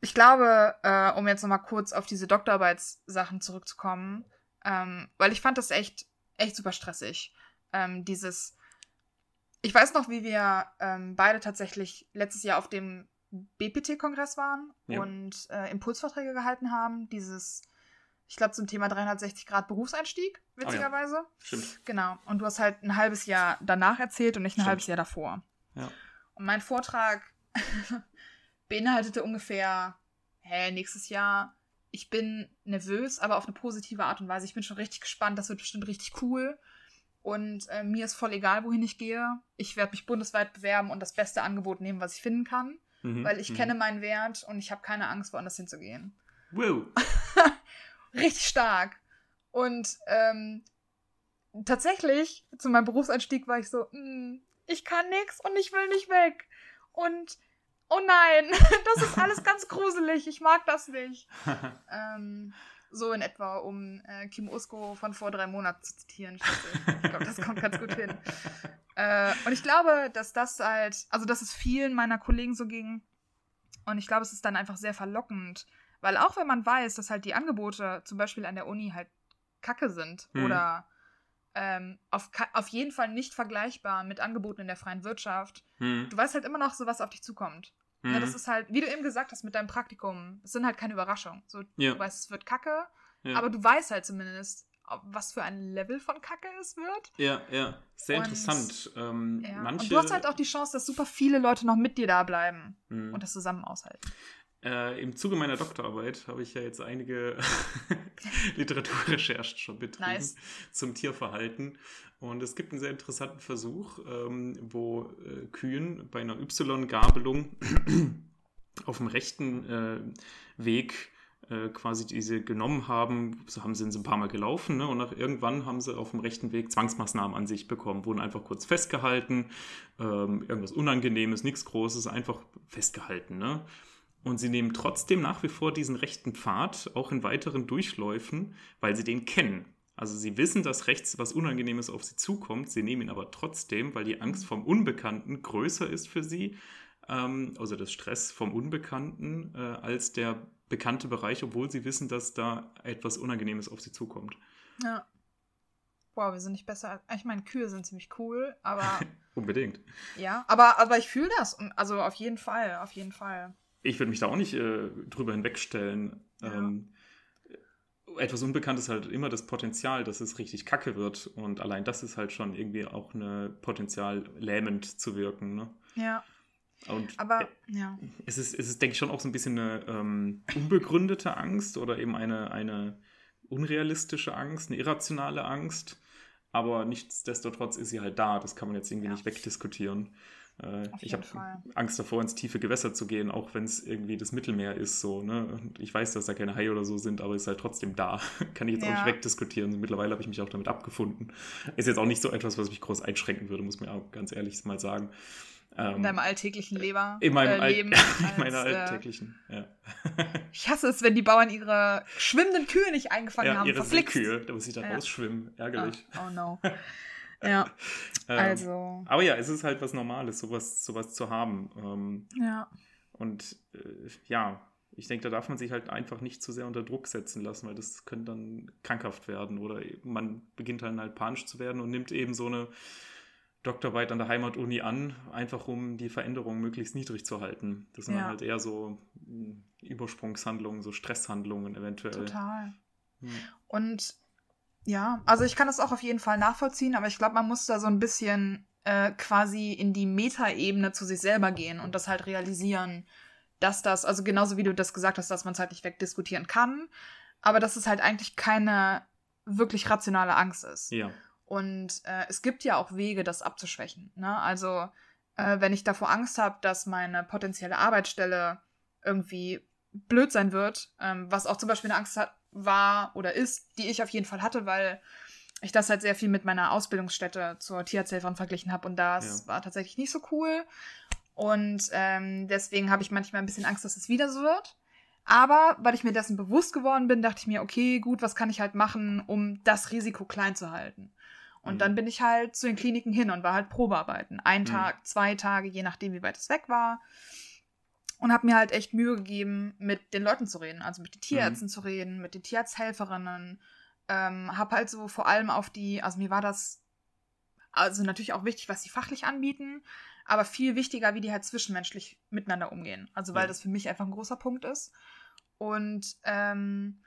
ich glaube, äh, um jetzt nochmal kurz auf diese Doktorarbeitssachen zurückzukommen, ähm, weil ich fand das echt, echt super stressig. Ähm, dieses, ich weiß noch, wie wir ähm, beide tatsächlich letztes Jahr auf dem BPT-Kongress waren ja. und äh, Impulsvorträge gehalten haben. Dieses ich glaube, zum Thema 360 Grad Berufseinstieg, witzigerweise. Oh ja. Stimmt. Genau. Und du hast halt ein halbes Jahr danach erzählt und nicht ein Stimmt. halbes Jahr davor. Ja. Und mein Vortrag [LAUGHS] beinhaltete ungefähr, hä, nächstes Jahr, ich bin nervös, aber auf eine positive Art und Weise. Ich bin schon richtig gespannt, das wird bestimmt richtig cool. Und äh, mir ist voll egal, wohin ich gehe. Ich werde mich bundesweit bewerben und das beste Angebot nehmen, was ich finden kann. Mhm, weil ich mhm. kenne meinen Wert und ich habe keine Angst, woanders hinzugehen. Wow. [LAUGHS] richtig stark. Und ähm, tatsächlich, zu meinem Berufseinstieg war ich so, mm, ich kann nix und ich will nicht weg. Und oh nein, [LAUGHS] das ist alles ganz gruselig, ich mag das nicht. [LAUGHS] ähm, so in etwa, um äh, Kim Usko von vor drei Monaten zu zitieren. Ich, glaube, das kommt ganz gut hin. Äh, und ich glaube, dass das halt, also dass es vielen meiner Kollegen so ging. Und ich glaube, es ist dann einfach sehr verlockend, weil auch wenn man weiß, dass halt die Angebote zum Beispiel an der Uni halt kacke sind mhm. oder ähm, auf, auf jeden Fall nicht vergleichbar mit Angeboten in der freien Wirtschaft, mhm. du weißt halt immer noch so, was auf dich zukommt. Mhm. Ja, das ist halt, wie du eben gesagt hast mit deinem Praktikum, es sind halt keine Überraschungen. So, ja. Du weißt, es wird kacke, ja. aber du weißt halt zumindest, was für ein Level von Kacke es wird. Ja, ja, sehr und, interessant. Ähm, ja. manche... Und du hast halt auch die Chance, dass super viele Leute noch mit dir da bleiben mhm. und das zusammen aushalten. Äh, Im Zuge meiner Doktorarbeit habe ich ja jetzt einige [LAUGHS] Literaturrecherchen schon betrieben nice. zum Tierverhalten. Und es gibt einen sehr interessanten Versuch, ähm, wo äh, Kühen bei einer Y-Gabelung [CLEARS THROAT] auf dem rechten äh, Weg äh, quasi diese genommen haben. So haben sie ein paar Mal gelaufen ne? und nach irgendwann haben sie auf dem rechten Weg Zwangsmaßnahmen an sich bekommen, wurden einfach kurz festgehalten, ähm, irgendwas Unangenehmes, nichts Großes, einfach festgehalten. Ne? Und sie nehmen trotzdem nach wie vor diesen rechten Pfad, auch in weiteren Durchläufen, weil sie den kennen. Also sie wissen, dass rechts was Unangenehmes auf sie zukommt, sie nehmen ihn aber trotzdem, weil die Angst vom Unbekannten größer ist für sie, ähm, also das Stress vom Unbekannten, äh, als der bekannte Bereich, obwohl sie wissen, dass da etwas Unangenehmes auf sie zukommt. Ja. Boah, wir sind nicht besser. Ich meine, Kühe sind ziemlich cool, aber. [LAUGHS] Unbedingt. Ja, aber, aber ich fühle das. Also auf jeden Fall, auf jeden Fall. Ich würde mich da auch nicht äh, drüber hinwegstellen. Ja. Ähm, etwas Unbekannt ist halt immer das Potenzial, dass es richtig kacke wird. Und allein das ist halt schon irgendwie auch ein Potenzial, lähmend zu wirken. Ne? Ja. Und Aber, ja. Es ist, es ist, denke ich, schon auch so ein bisschen eine ähm, unbegründete Angst oder eben eine, eine unrealistische Angst, eine irrationale Angst. Aber nichtsdestotrotz ist sie halt da. Das kann man jetzt irgendwie ja. nicht wegdiskutieren. Äh, ich habe Angst davor, ins tiefe Gewässer zu gehen, auch wenn es irgendwie das Mittelmeer ist. So, ne? Und ich weiß, dass da keine Haie oder so sind, aber es ist halt trotzdem da. [LAUGHS] Kann ich jetzt ja. auch nicht wegdiskutieren. Mittlerweile habe ich mich auch damit abgefunden. Ist jetzt auch nicht so etwas, was mich groß einschränken würde, muss man auch ganz ehrlich mal sagen. Ähm, in deinem alltäglichen Leber, in meinem äh, Leben. [LAUGHS] Als, in meiner äh, alltäglichen, äh, ja. [LAUGHS] ich hasse es, wenn die Bauern ihre schwimmenden Kühe nicht eingefangen ja, haben. Ihre Kühe, da muss ich dann ja. ausschwimmen. Ärgerlich. Oh, oh no. Ja, [LAUGHS] ähm, also. Aber ja, es ist halt was Normales, sowas, sowas zu haben. Ähm, ja. Und äh, ja, ich denke, da darf man sich halt einfach nicht zu sehr unter Druck setzen lassen, weil das könnte dann krankhaft werden oder man beginnt dann halt panisch zu werden und nimmt eben so eine Doktorarbeit an der Heimatuni an, einfach um die Veränderung möglichst niedrig zu halten. Das sind ja. dann halt eher so hm, Übersprungshandlungen, so Stresshandlungen eventuell. Total. Hm. Und ja, also ich kann das auch auf jeden Fall nachvollziehen, aber ich glaube, man muss da so ein bisschen äh, quasi in die Metaebene zu sich selber gehen und das halt realisieren, dass das, also genauso wie du das gesagt hast, dass man es halt nicht wegdiskutieren kann, aber dass es halt eigentlich keine wirklich rationale Angst ist. Ja. Und äh, es gibt ja auch Wege, das abzuschwächen. Ne? Also, äh, wenn ich davor Angst habe, dass meine potenzielle Arbeitsstelle irgendwie blöd sein wird, ähm, was auch zum Beispiel eine Angst hat, war oder ist, die ich auf jeden Fall hatte, weil ich das halt sehr viel mit meiner Ausbildungsstätte zur Tierarzthelferin verglichen habe und das ja. war tatsächlich nicht so cool. Und ähm, deswegen habe ich manchmal ein bisschen Angst, dass es wieder so wird. Aber weil ich mir dessen bewusst geworden bin, dachte ich mir, okay, gut, was kann ich halt machen, um das Risiko klein zu halten? Und mhm. dann bin ich halt zu den Kliniken hin und war halt Probearbeiten. Ein mhm. Tag, zwei Tage, je nachdem, wie weit es weg war und habe mir halt echt Mühe gegeben, mit den Leuten zu reden, also mit den Tierärzten mhm. zu reden, mit den Tierarzthelferinnen. Ähm, habe halt so vor allem auf die, also mir war das also natürlich auch wichtig, was sie fachlich anbieten, aber viel wichtiger, wie die halt zwischenmenschlich miteinander umgehen. Also weil ja. das für mich einfach ein großer Punkt ist. Und ähm,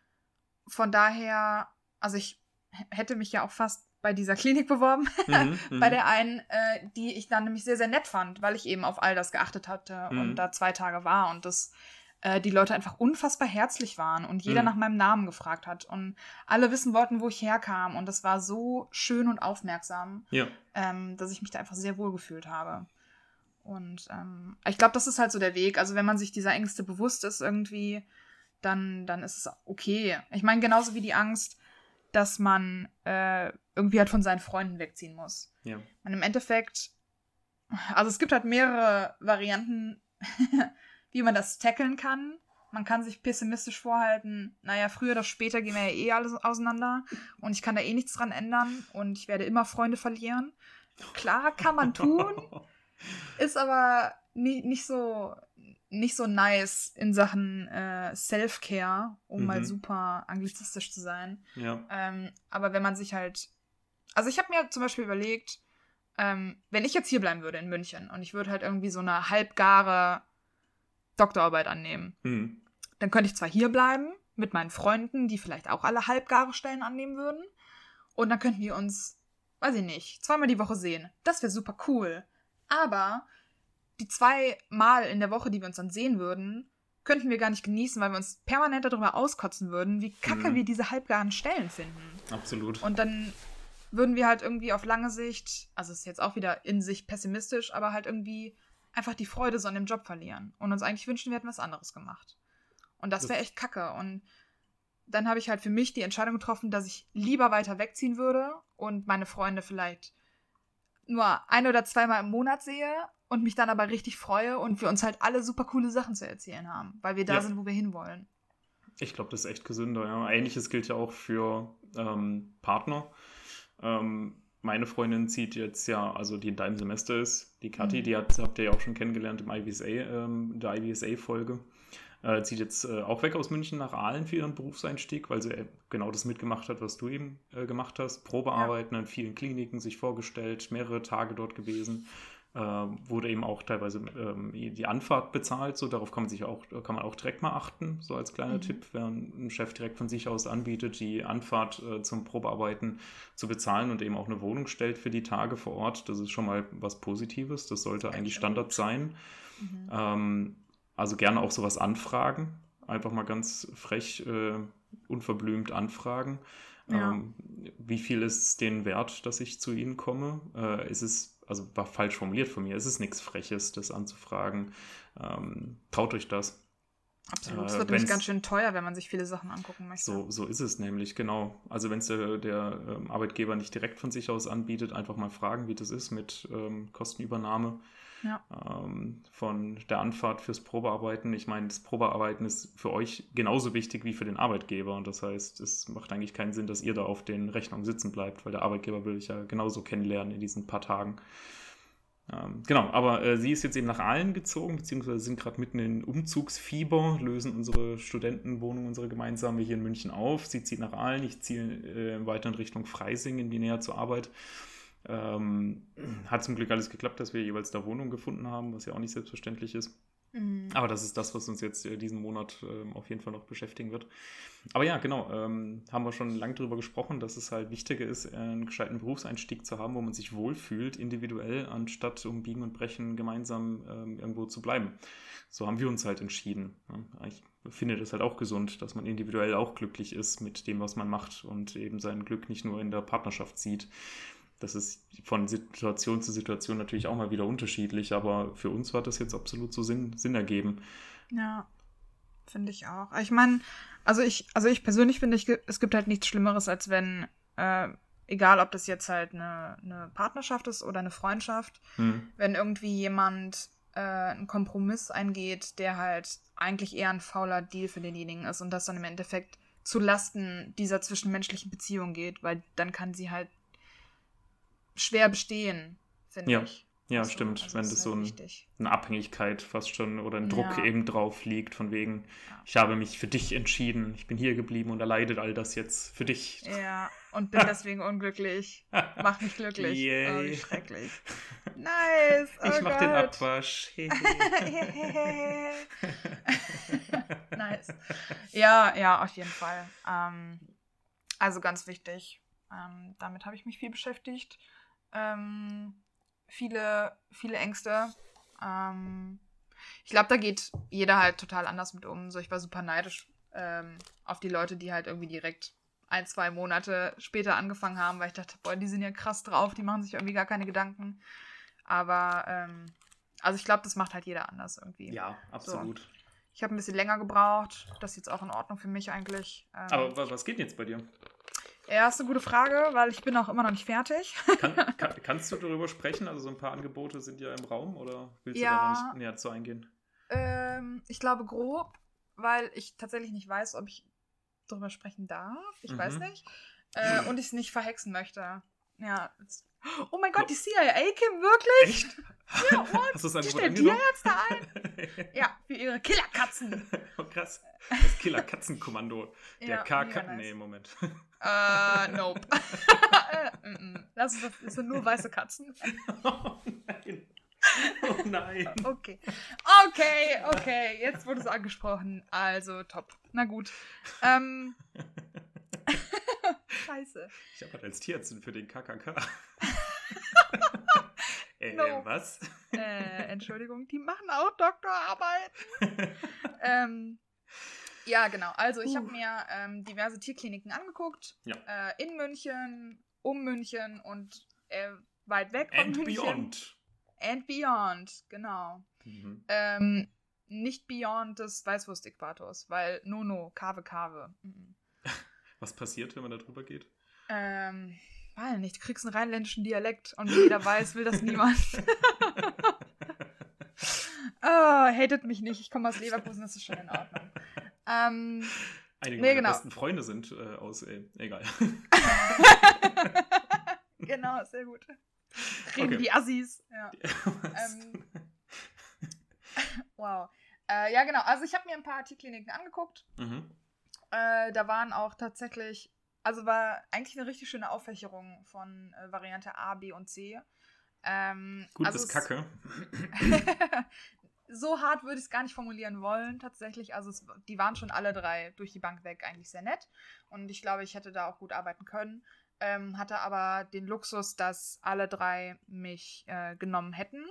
von daher, also ich hätte mich ja auch fast bei dieser Klinik beworben, mhm, [LAUGHS] bei mhm. der einen, äh, die ich dann nämlich sehr, sehr nett fand, weil ich eben auf all das geachtet hatte mhm. und da zwei Tage war und das äh, die Leute einfach unfassbar herzlich waren und jeder mhm. nach meinem Namen gefragt hat und alle wissen wollten, wo ich herkam und das war so schön und aufmerksam, ja. ähm, dass ich mich da einfach sehr wohl gefühlt habe. Und ähm, ich glaube, das ist halt so der Weg. Also wenn man sich dieser Ängste bewusst ist irgendwie, dann, dann ist es okay. Ich meine, genauso wie die Angst, dass man äh, irgendwie halt von seinen Freunden wegziehen muss. Ja. Und im Endeffekt, also es gibt halt mehrere Varianten, [LAUGHS] wie man das tackeln kann. Man kann sich pessimistisch vorhalten, naja, früher oder später gehen wir ja eh alles auseinander und ich kann da eh nichts dran ändern und ich werde immer Freunde verlieren. Klar, kann man tun, [LAUGHS] ist aber nie, nicht so nicht so nice in Sachen äh, Self-Care, um mhm. mal super anglizistisch zu sein. Ja. Ähm, aber wenn man sich halt. Also ich habe mir zum Beispiel überlegt, ähm, wenn ich jetzt hier bleiben würde in München und ich würde halt irgendwie so eine halbgare Doktorarbeit annehmen, mhm. dann könnte ich zwar hier bleiben mit meinen Freunden, die vielleicht auch alle halbgare Stellen annehmen würden. Und dann könnten wir uns, weiß ich nicht, zweimal die Woche sehen. Das wäre super cool. Aber die zwei Mal in der Woche, die wir uns dann sehen würden, könnten wir gar nicht genießen, weil wir uns permanent darüber auskotzen würden, wie kacke mhm. wir diese halbgaren Stellen finden. Absolut. Und dann würden wir halt irgendwie auf lange Sicht, also ist jetzt auch wieder in sich pessimistisch, aber halt irgendwie einfach die Freude so an dem Job verlieren und uns eigentlich wünschen, wir hätten was anderes gemacht. Und das wäre echt kacke. Und dann habe ich halt für mich die Entscheidung getroffen, dass ich lieber weiter wegziehen würde und meine Freunde vielleicht nur ein oder zweimal im Monat sehe und mich dann aber richtig freue und wir uns halt alle super coole Sachen zu erzählen haben, weil wir da ja. sind, wo wir hinwollen. Ich glaube, das ist echt gesünder, ja. Ähnliches gilt ja auch für ähm, Partner. Ähm, meine Freundin zieht jetzt ja, also die in deinem Semester ist, die Kathi, mhm. die hat, habt ihr ja auch schon kennengelernt im IVSA, ähm, der IVSA-Folge. Äh, zieht jetzt äh, auch weg aus München nach Aalen für ihren Berufseinstieg, weil sie äh, genau das mitgemacht hat, was du eben äh, gemacht hast. Probearbeiten ja. in vielen Kliniken, sich vorgestellt, mehrere Tage dort gewesen wurde eben auch teilweise ähm, die Anfahrt bezahlt. So, darauf kann man sich auch, kann man auch direkt mal achten, so als kleiner mhm. Tipp, wenn ein Chef direkt von sich aus anbietet, die Anfahrt äh, zum Probearbeiten zu bezahlen und eben auch eine Wohnung stellt für die Tage vor Ort. Das ist schon mal was Positives. Das sollte eigentlich Standard sein. Mhm. Ähm, also gerne auch sowas anfragen. Einfach mal ganz frech, äh, unverblümt anfragen. Ja. Ähm, wie viel ist es denen wert, dass ich zu ihnen komme? Äh, ist es also war falsch formuliert von mir, es ist nichts Freches, das anzufragen. Ähm, traut euch das. Absolut. Es wird nämlich ganz schön teuer, wenn man sich viele Sachen angucken möchte. So, so ist es nämlich, genau. Also wenn es der, der ähm, Arbeitgeber nicht direkt von sich aus anbietet, einfach mal fragen, wie das ist mit ähm, Kostenübernahme ähm, von der Anfahrt fürs Probearbeiten. Ich meine, das Probearbeiten ist für euch genauso wichtig wie für den Arbeitgeber. Und das heißt, es macht eigentlich keinen Sinn, dass ihr da auf den Rechnungen sitzen bleibt, weil der Arbeitgeber will euch ja genauso kennenlernen in diesen paar Tagen. Ähm, genau, aber äh, sie ist jetzt eben nach Aalen gezogen, beziehungsweise sind gerade mitten in Umzugsfieber, lösen unsere Studentenwohnung, unsere gemeinsame hier in München auf. Sie zieht nach Aalen, ich ziehe äh, weiter in Richtung Freising, in die Nähe zur Arbeit. Ähm, [CLEARS THROAT] hat zum Glück alles geklappt, dass wir jeweils da Wohnung gefunden haben, was ja auch nicht selbstverständlich ist. Mhm. Aber das ist das, was uns jetzt äh, diesen Monat äh, auf jeden Fall noch beschäftigen wird. Aber ja, genau, ähm, haben wir schon lange darüber gesprochen, dass es halt wichtiger ist, einen gescheiten Berufseinstieg zu haben, wo man sich wohlfühlt, individuell, anstatt um Biegen und Brechen gemeinsam ähm, irgendwo zu bleiben. So haben wir uns halt entschieden. Ja. Ich finde das halt auch gesund, dass man individuell auch glücklich ist mit dem, was man macht und eben sein Glück nicht nur in der Partnerschaft sieht. Das ist von Situation zu Situation natürlich auch mal wieder unterschiedlich, aber für uns hat das jetzt absolut so Sinn, Sinn ergeben. Ja, finde ich auch. Ich meine, also ich, also ich persönlich finde, ich, es gibt halt nichts Schlimmeres, als wenn, äh, egal ob das jetzt halt eine, eine Partnerschaft ist oder eine Freundschaft, hm. wenn irgendwie jemand äh, einen Kompromiss eingeht, der halt eigentlich eher ein fauler Deal für denjenigen ist und das dann im Endeffekt zu Lasten dieser zwischenmenschlichen Beziehung geht, weil dann kann sie halt schwer bestehen, finde ja. ich. Ja, also, stimmt. Also Wenn das so ein, eine Abhängigkeit fast schon oder ein Druck ja. eben drauf liegt, von wegen, ja. ich habe mich für dich entschieden, ich bin hier geblieben und erleidet all das jetzt für dich. Ja, und [LAUGHS] bin deswegen unglücklich. Mach mich glücklich. Yay. Oh, wie schrecklich. Nice. Oh ich mach Gott. den Abwasch. [LAUGHS] [LAUGHS] nice. Ja, ja, auf jeden Fall. Ähm, also ganz wichtig. Ähm, damit habe ich mich viel beschäftigt. Ähm, viele, viele Ängste. Ähm, ich glaube, da geht jeder halt total anders mit um. So, ich war super neidisch ähm, auf die Leute, die halt irgendwie direkt ein, zwei Monate später angefangen haben, weil ich dachte, boah, die sind ja krass drauf, die machen sich irgendwie gar keine Gedanken. Aber, ähm, also ich glaube, das macht halt jeder anders irgendwie. Ja, absolut. So. Ich habe ein bisschen länger gebraucht. Das ist jetzt auch in Ordnung für mich eigentlich. Ähm, Aber was geht jetzt bei dir? Ja, ist eine gute Frage, weil ich bin auch immer noch nicht fertig. Kann, [LAUGHS] kann, kannst du darüber sprechen? Also so ein paar Angebote sind ja im Raum oder willst ja, du da noch nicht näher zu eingehen? Ähm, ich glaube grob, weil ich tatsächlich nicht weiß, ob ich darüber sprechen darf. Ich mhm. weiß nicht. Äh, und ich es nicht verhexen möchte. Ja. Oh mein Gott, die CIA-Kim, wirklich? Echt? Ja, [LAUGHS] what? Hast du das die stellt die jetzt da ein? [LAUGHS] ja, für ihre Killerkatzen. Oh, krass. Das Killerkatzenkommando. Der ja, KK. Nice. Nee, Moment. Äh, nope. [LAUGHS] das, ist, das sind nur weiße Katzen. [LAUGHS] oh nein. Oh nein. Okay. Okay, okay. Jetzt wurde es angesprochen. Also top. Na gut. Ähm. [LAUGHS] Scheiße. Ich habe halt als Tierarzt für den KKK. äh, no. was? Äh, Entschuldigung, die machen auch Doktorarbeiten. ähm, ja, genau. Also ich uh. habe mir ähm, diverse Tierkliniken angeguckt. Ja. Äh, in München, um München und äh, weit weg von And München. beyond. And beyond, genau. Mhm. Ähm, nicht beyond des Weißwurst-Äquators, weil no, no, Kave, Kave. Mhm. [LAUGHS] Was passiert, wenn man da drüber geht? Ähm, weil nicht, du kriegst einen rheinländischen Dialekt und jeder weiß, will das niemand. oh, [LAUGHS] [LAUGHS] hatet mich nicht, ich komme aus Leverkusen, das ist schon in Ordnung. Ähm, Einige nee, meiner genau. besten Freunde sind äh, aus, äh, egal. [LAUGHS] genau, sehr gut. Reden okay. wie Assis. Ja. ähm, [LAUGHS] wow. Äh, ja, genau. Also ich habe mir ein paar Tierkliniken angeguckt. Mhm. Äh, da waren auch tatsächlich, also war eigentlich eine richtig schöne Auffächerung von äh, Variante A, B und C. Ähm, Gut also bis es- Kacke. [LAUGHS] so hart würde ich es gar nicht formulieren wollen, tatsächlich. Also es, die waren schon alle drei durch die Bank weg eigentlich sehr nett. Und ich glaube, ich hätte da auch gut arbeiten können. Ähm, hatte aber den Luxus, dass alle drei mich äh, genommen hätten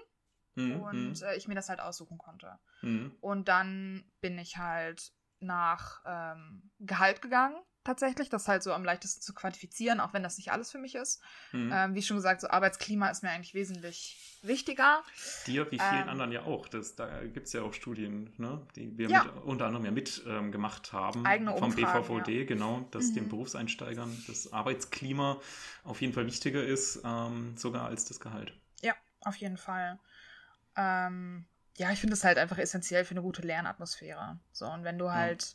Mhm, und äh, ich mir das halt aussuchen konnte. mhm. Und dann bin ich halt nach ähm, Gehalt gegangen, tatsächlich. Das ist halt so am leichtesten zu quantifizieren, auch wenn das nicht alles für mich ist. Mhm. Ähm, wie schon gesagt, so Arbeitsklima ist mir eigentlich wesentlich wichtiger. Dir wie vielen ähm, anderen ja auch. Das, da gibt es ja auch Studien, ne, die wir Ja. mit, unter anderem ja mit ähm, gemacht haben. Eigene vom Umfragen, BVVD, genau, dass Mhm. den Berufseinsteigern das Arbeitsklima auf jeden Fall wichtiger ist, ähm, sogar als das Gehalt. Auf jeden Fall. Ähm, ja, ich finde es halt einfach essentiell für eine gute Lernatmosphäre. So, und wenn du halt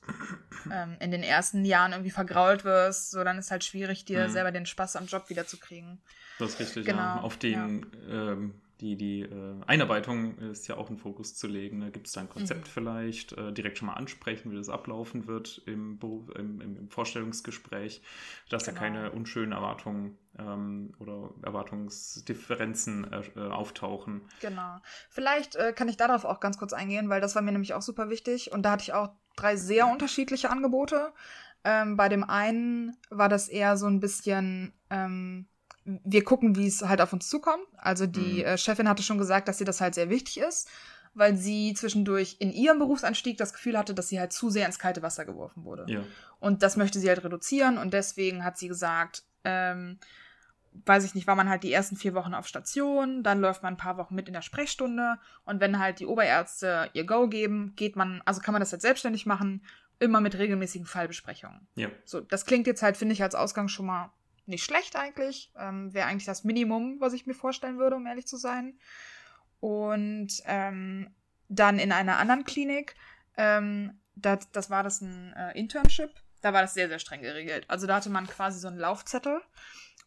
ähm, in den ersten Jahren irgendwie vergrault wirst, so dann ist halt schwierig, dir Mhm. selber den Spaß am Job wiederzukriegen. Das ist richtig, Genau, ja. Auf den, ähm, die, die äh, Einarbeitung ist ja auch ein Fokus zu legen. Da gibt es da ein Konzept Mhm. vielleicht, äh, direkt schon mal ansprechen, wie das ablaufen wird im, Beruf, im, im, Vorstellungsgespräch, dass da Genau. keine unschönen Erwartungen ähm, oder Erwartungsdifferenzen äh, äh, auftauchen. Genau. Vielleicht äh, kann ich darauf auch ganz kurz eingehen, weil das war mir nämlich auch super wichtig. Und da hatte ich auch drei sehr unterschiedliche Angebote. Ähm, bei dem einen war das eher so ein bisschen, ähm, wir gucken, wie es halt auf uns zukommt. Also die Mhm. äh, Chefin hatte schon gesagt, dass ihr das halt sehr wichtig ist, weil sie zwischendurch in ihrem Berufsanstieg das Gefühl hatte, dass sie halt zu sehr ins kalte Wasser geworfen wurde. Ja. Und das möchte sie halt reduzieren und deswegen hat sie gesagt, ähm, weiß ich nicht, war man halt die ersten vier Wochen auf Station, dann läuft man ein paar Wochen mit in der Sprechstunde und wenn halt die Oberärzte ihr Go geben, geht man, also kann man das halt selbstständig machen, immer mit regelmäßigen Fallbesprechungen. Ja. So, das klingt jetzt halt, finde ich, als Ausgang schon mal nicht schlecht eigentlich. Ähm, Wäre eigentlich das Minimum, was ich mir vorstellen würde, um ehrlich zu sein. Und ähm, dann in einer anderen Klinik, ähm, das, das war das ein äh, Internship, da war das sehr, sehr streng geregelt. Also da hatte man quasi so einen Laufzettel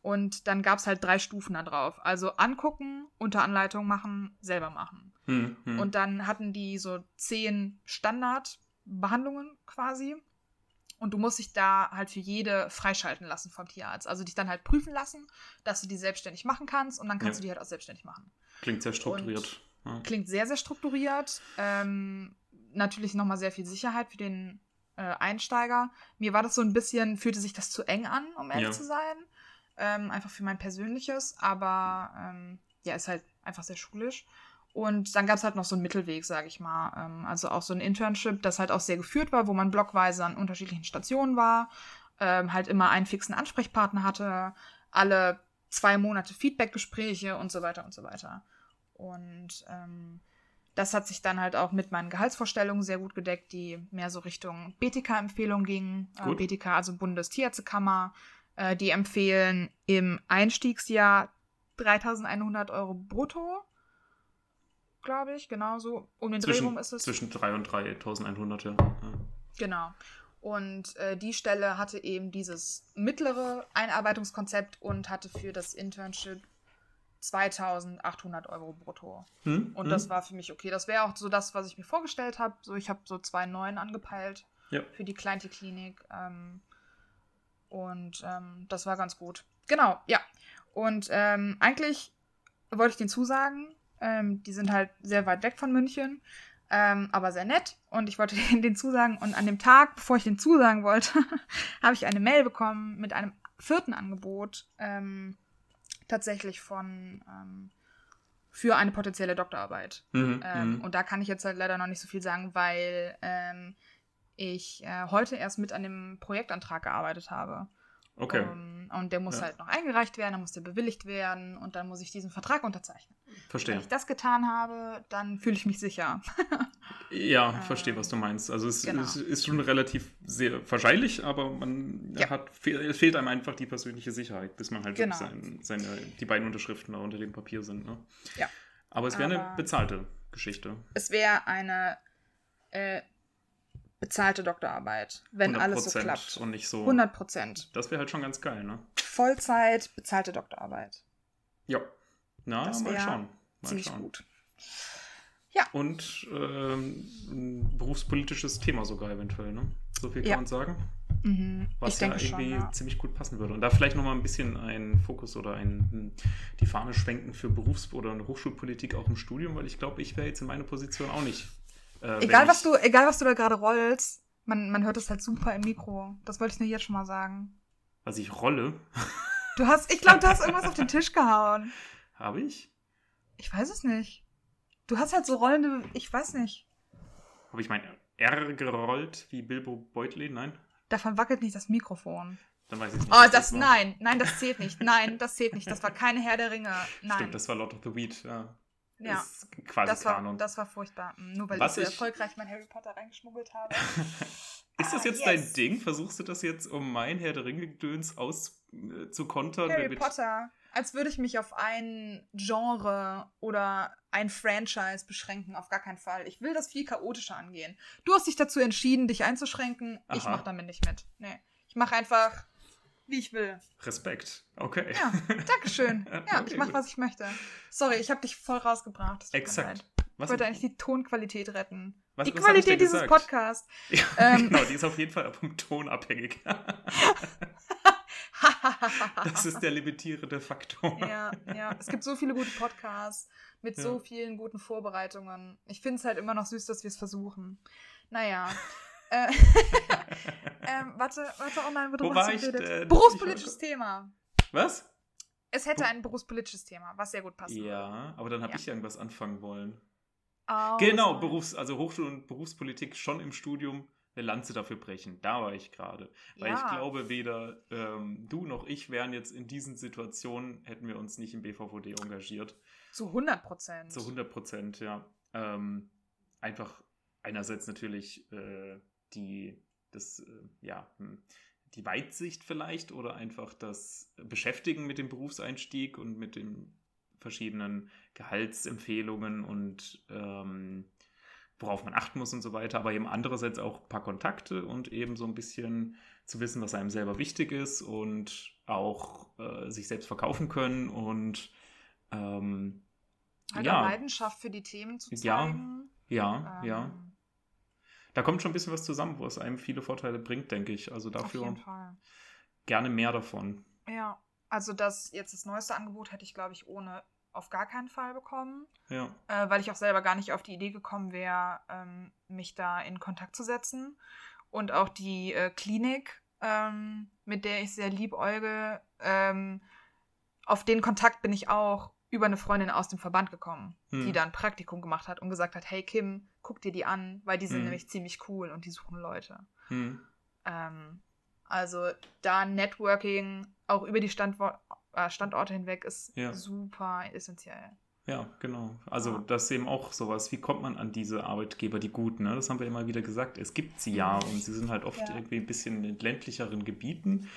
und dann gab es halt drei Stufen da drauf. Also angucken, unter Anleitung machen, selber machen. Hm, hm. Und dann hatten die so zehn Standardbehandlungen quasi. Und du musst dich da halt für jede freischalten lassen vom Tierarzt. Also dich dann halt prüfen lassen, dass du die selbstständig machen kannst und dann kannst Ja. du die halt auch selbstständig machen. Klingt sehr strukturiert. Ja. Klingt sehr, sehr strukturiert. Ähm, natürlich nochmal sehr viel Sicherheit für den äh, Einsteiger. Mir war das so ein bisschen, fühlte sich das zu eng an, um ehrlich Ja. zu sein. Ähm, einfach für mein Persönliches. Aber ähm, ja, ist halt einfach sehr schulisch. Und dann gab es halt noch so einen Mittelweg, sage ich mal. Ähm, also auch so ein Internship, das halt auch sehr geführt war, wo man blockweise an unterschiedlichen Stationen war, ähm, halt immer einen fixen Ansprechpartner hatte, alle zwei Monate Feedbackgespräche und so weiter und so weiter. Und ähm, das hat sich dann halt auch mit meinen Gehaltsvorstellungen sehr gut gedeckt, die mehr so Richtung BTK-Empfehlung gingen. Äh, Gut. BTK, also Bundestierärztekammer, äh, die empfehlen im Einstiegsjahr 3100 Euro brutto, glaube ich, genau so. Um den Dreh Zwischen, rum ist es. zwischen 3 und 3100, ja. ja. Genau. Und äh, die Stelle hatte eben dieses mittlere Einarbeitungskonzept und hatte für das Internship 2800 Euro brutto. Hm, Und hm. das war für mich okay. Das wäre auch so das, was ich mir vorgestellt habe. So, ich habe so 2,9 angepeilt Ja. für die Kleintierklinik. Ähm, und ähm, das war ganz gut. Genau, ja. Und ähm, eigentlich wollte ich den zusagen. Ähm, die sind halt sehr weit weg von München, ähm, aber sehr nett. Und ich wollte [LAUGHS] den, den zusagen. Und an dem Tag, bevor ich den zusagen wollte, [LAUGHS] habe ich eine Mail bekommen mit einem vierten Angebot. Ähm, tatsächlich von ähm, für eine potenzielle Doktorarbeit. Mhm, Ähm, mhm. Und da kann ich jetzt halt leider noch nicht so viel sagen, weil ähm, ich äh, heute erst mit an dem Projektantrag gearbeitet habe. Okay, Ähm, und der muss Ja. halt noch eingereicht werden, dann muss der bewilligt werden und dann muss ich diesen Vertrag unterzeichnen. verstehe. Wenn ich das getan habe, dann fühle ich mich sicher. Ja, [LAUGHS] Ähm, verstehe, was du meinst. Also es, genau. es ist schon relativ sehr wahrscheinlich, aber man Ja. hat es fehlt einem einfach die persönliche Sicherheit, bis man halt Genau. sein, seine, die beiden Unterschriften da unter dem Papier sind. Ne? Ja. Aber es wäre eine bezahlte Geschichte. Es wäre eine äh, bezahlte Doktorarbeit, wenn alles so 100% klappt. Und nicht so. 100 Prozent. Das wäre halt schon ganz geil, ne? Vollzeit, bezahlte Doktorarbeit. Ja. Na, Das mal schauen. Mal Ziemlich schauen. gut. Und ähm, ein berufspolitisches Thema sogar eventuell, ne? So viel kann Ja. man sagen. Mhm. Was ich ja irgendwie schon. Ja. ziemlich gut passen würde. Und da vielleicht nochmal ein bisschen ein Fokus oder ein, hm, die Fahne schwenken für Berufs- oder eine Hochschulpolitik auch im Studium, weil ich glaube, ich wäre jetzt in meiner Position auch nicht. Äh, Egal, was du, egal, was du da gerade rollst, man, man hört es halt super im Mikro. Das wollte ich nur jetzt schon mal sagen. Was ich rolle, Du hast, ich glaube, du hast irgendwas auf den [LAUGHS] Tisch gehauen. habe ich? Ich weiß es nicht. Du hast halt so rollende, ich weiß nicht. Habe ich mein R gerollt wie Bilbo Beutlin? Nein? Davon wackelt nicht das Mikrofon. Dann weiß ich nicht. Oh, das, war. nein, nein, das zählt nicht. Nein, das zählt nicht. Das war keine Herr der Ringe. Nein. Stimmt, das war Lord of the Weed. Ja. Ja, quasi das war, Kanon. das war furchtbar. Mm, Nur weil Was ich so ich- erfolgreich mein Harry Potter reingeschmuggelt habe. [LAUGHS] Ist das Ah, jetzt yes. dein Ding? Versuchst du das jetzt, um mein Herr der Ringe-Gedöns auszukontern? Harry damit- Potter. Als würde ich mich auf ein Genre oder ein Franchise beschränken. Auf gar keinen Fall. Ich will das viel chaotischer angehen. Du hast dich dazu entschieden, dich einzuschränken. Ich Aha. mache damit nicht mit. Nee. Ich mache einfach, wie ich will. Respekt. Okay. Ja, Dankeschön. [LAUGHS] Ja, Okay, ich mache, was ich möchte. Sorry, ich habe dich voll rausgebracht. Exakt. Ich Was, wollte eigentlich die Tonqualität retten. was, die was Qualität dieses? Podcasts. [LAUGHS] Ja, Ähm. genau, die ist auf jeden Fall vom Ton abhängig. [LAUGHS] Das ist der limitierende Faktor. ja, ja. Es gibt so viele gute Podcasts mit Ja. so vielen guten Vorbereitungen. Ich finde es halt immer noch süß, dass wir es versuchen. Naja. Äh, [LAUGHS] ähm, warte, warte, oh nein, worüber hast du ich geredet? denn? Berufspolitisches Thema. Was? Es hätte ein berufspolitisches Thema, was sehr gut passt. Ja, aber dann habe Ja. ich irgendwas anfangen wollen. Oh, Genau, sorry. Berufs-, also Hochschul- und Berufspolitik schon im Studium eine Lanze dafür brechen. Da war ich gerade. Weil ich Ja. glaube, weder ähm, du noch ich wären jetzt in diesen Situationen, hätten wir uns nicht im BVVD engagiert. Zu 100 Prozent. Zu 100 Prozent, ja. Ähm, einfach einerseits natürlich äh, die, das, äh, ja, hm, die Weitsicht vielleicht oder einfach das Beschäftigen mit dem Berufseinstieg und mit den verschiedenen Gehaltsempfehlungen und ähm, worauf man achten muss und so weiter, aber eben andererseits auch ein paar Kontakte und eben so ein bisschen zu wissen, was einem selber wichtig ist und auch äh, sich selbst verkaufen können und ähm, Halt ja, Leidenschaft für die Themen zu Ja, zeigen. ja, Ähm, ja. Da kommt schon ein bisschen was zusammen, wo es einem viele Vorteile bringt, denke ich. Also dafür gerne mehr davon. Ja, also das jetzt das neueste Angebot hätte ich, glaube ich, ohne auf gar keinen Fall bekommen, Ja. äh, weil ich auch selber gar nicht auf die Idee gekommen wäre, ähm, mich da in Kontakt zu setzen. Und auch die äh, Klinik, ähm, mit der ich sehr liebäuge, ähm, auf den Kontakt bin ich auch über eine Freundin aus dem Verband gekommen, Hm. die da ein Praktikum gemacht hat und gesagt hat, hey Kim, guck dir die an, weil die sind Hm. nämlich ziemlich cool und die suchen Leute. Hm. Ähm, also da Networking auch über die Standwo äh, Standorte hinweg ist Ja. super essentiell. Ja, genau. Also das ist eben auch sowas, wie kommt man an diese Arbeitgeber, die guten, ne? Das haben wir immer wieder gesagt. Es gibt sie ja und sie sind halt oft Ja. irgendwie ein bisschen in ländlicheren Gebieten.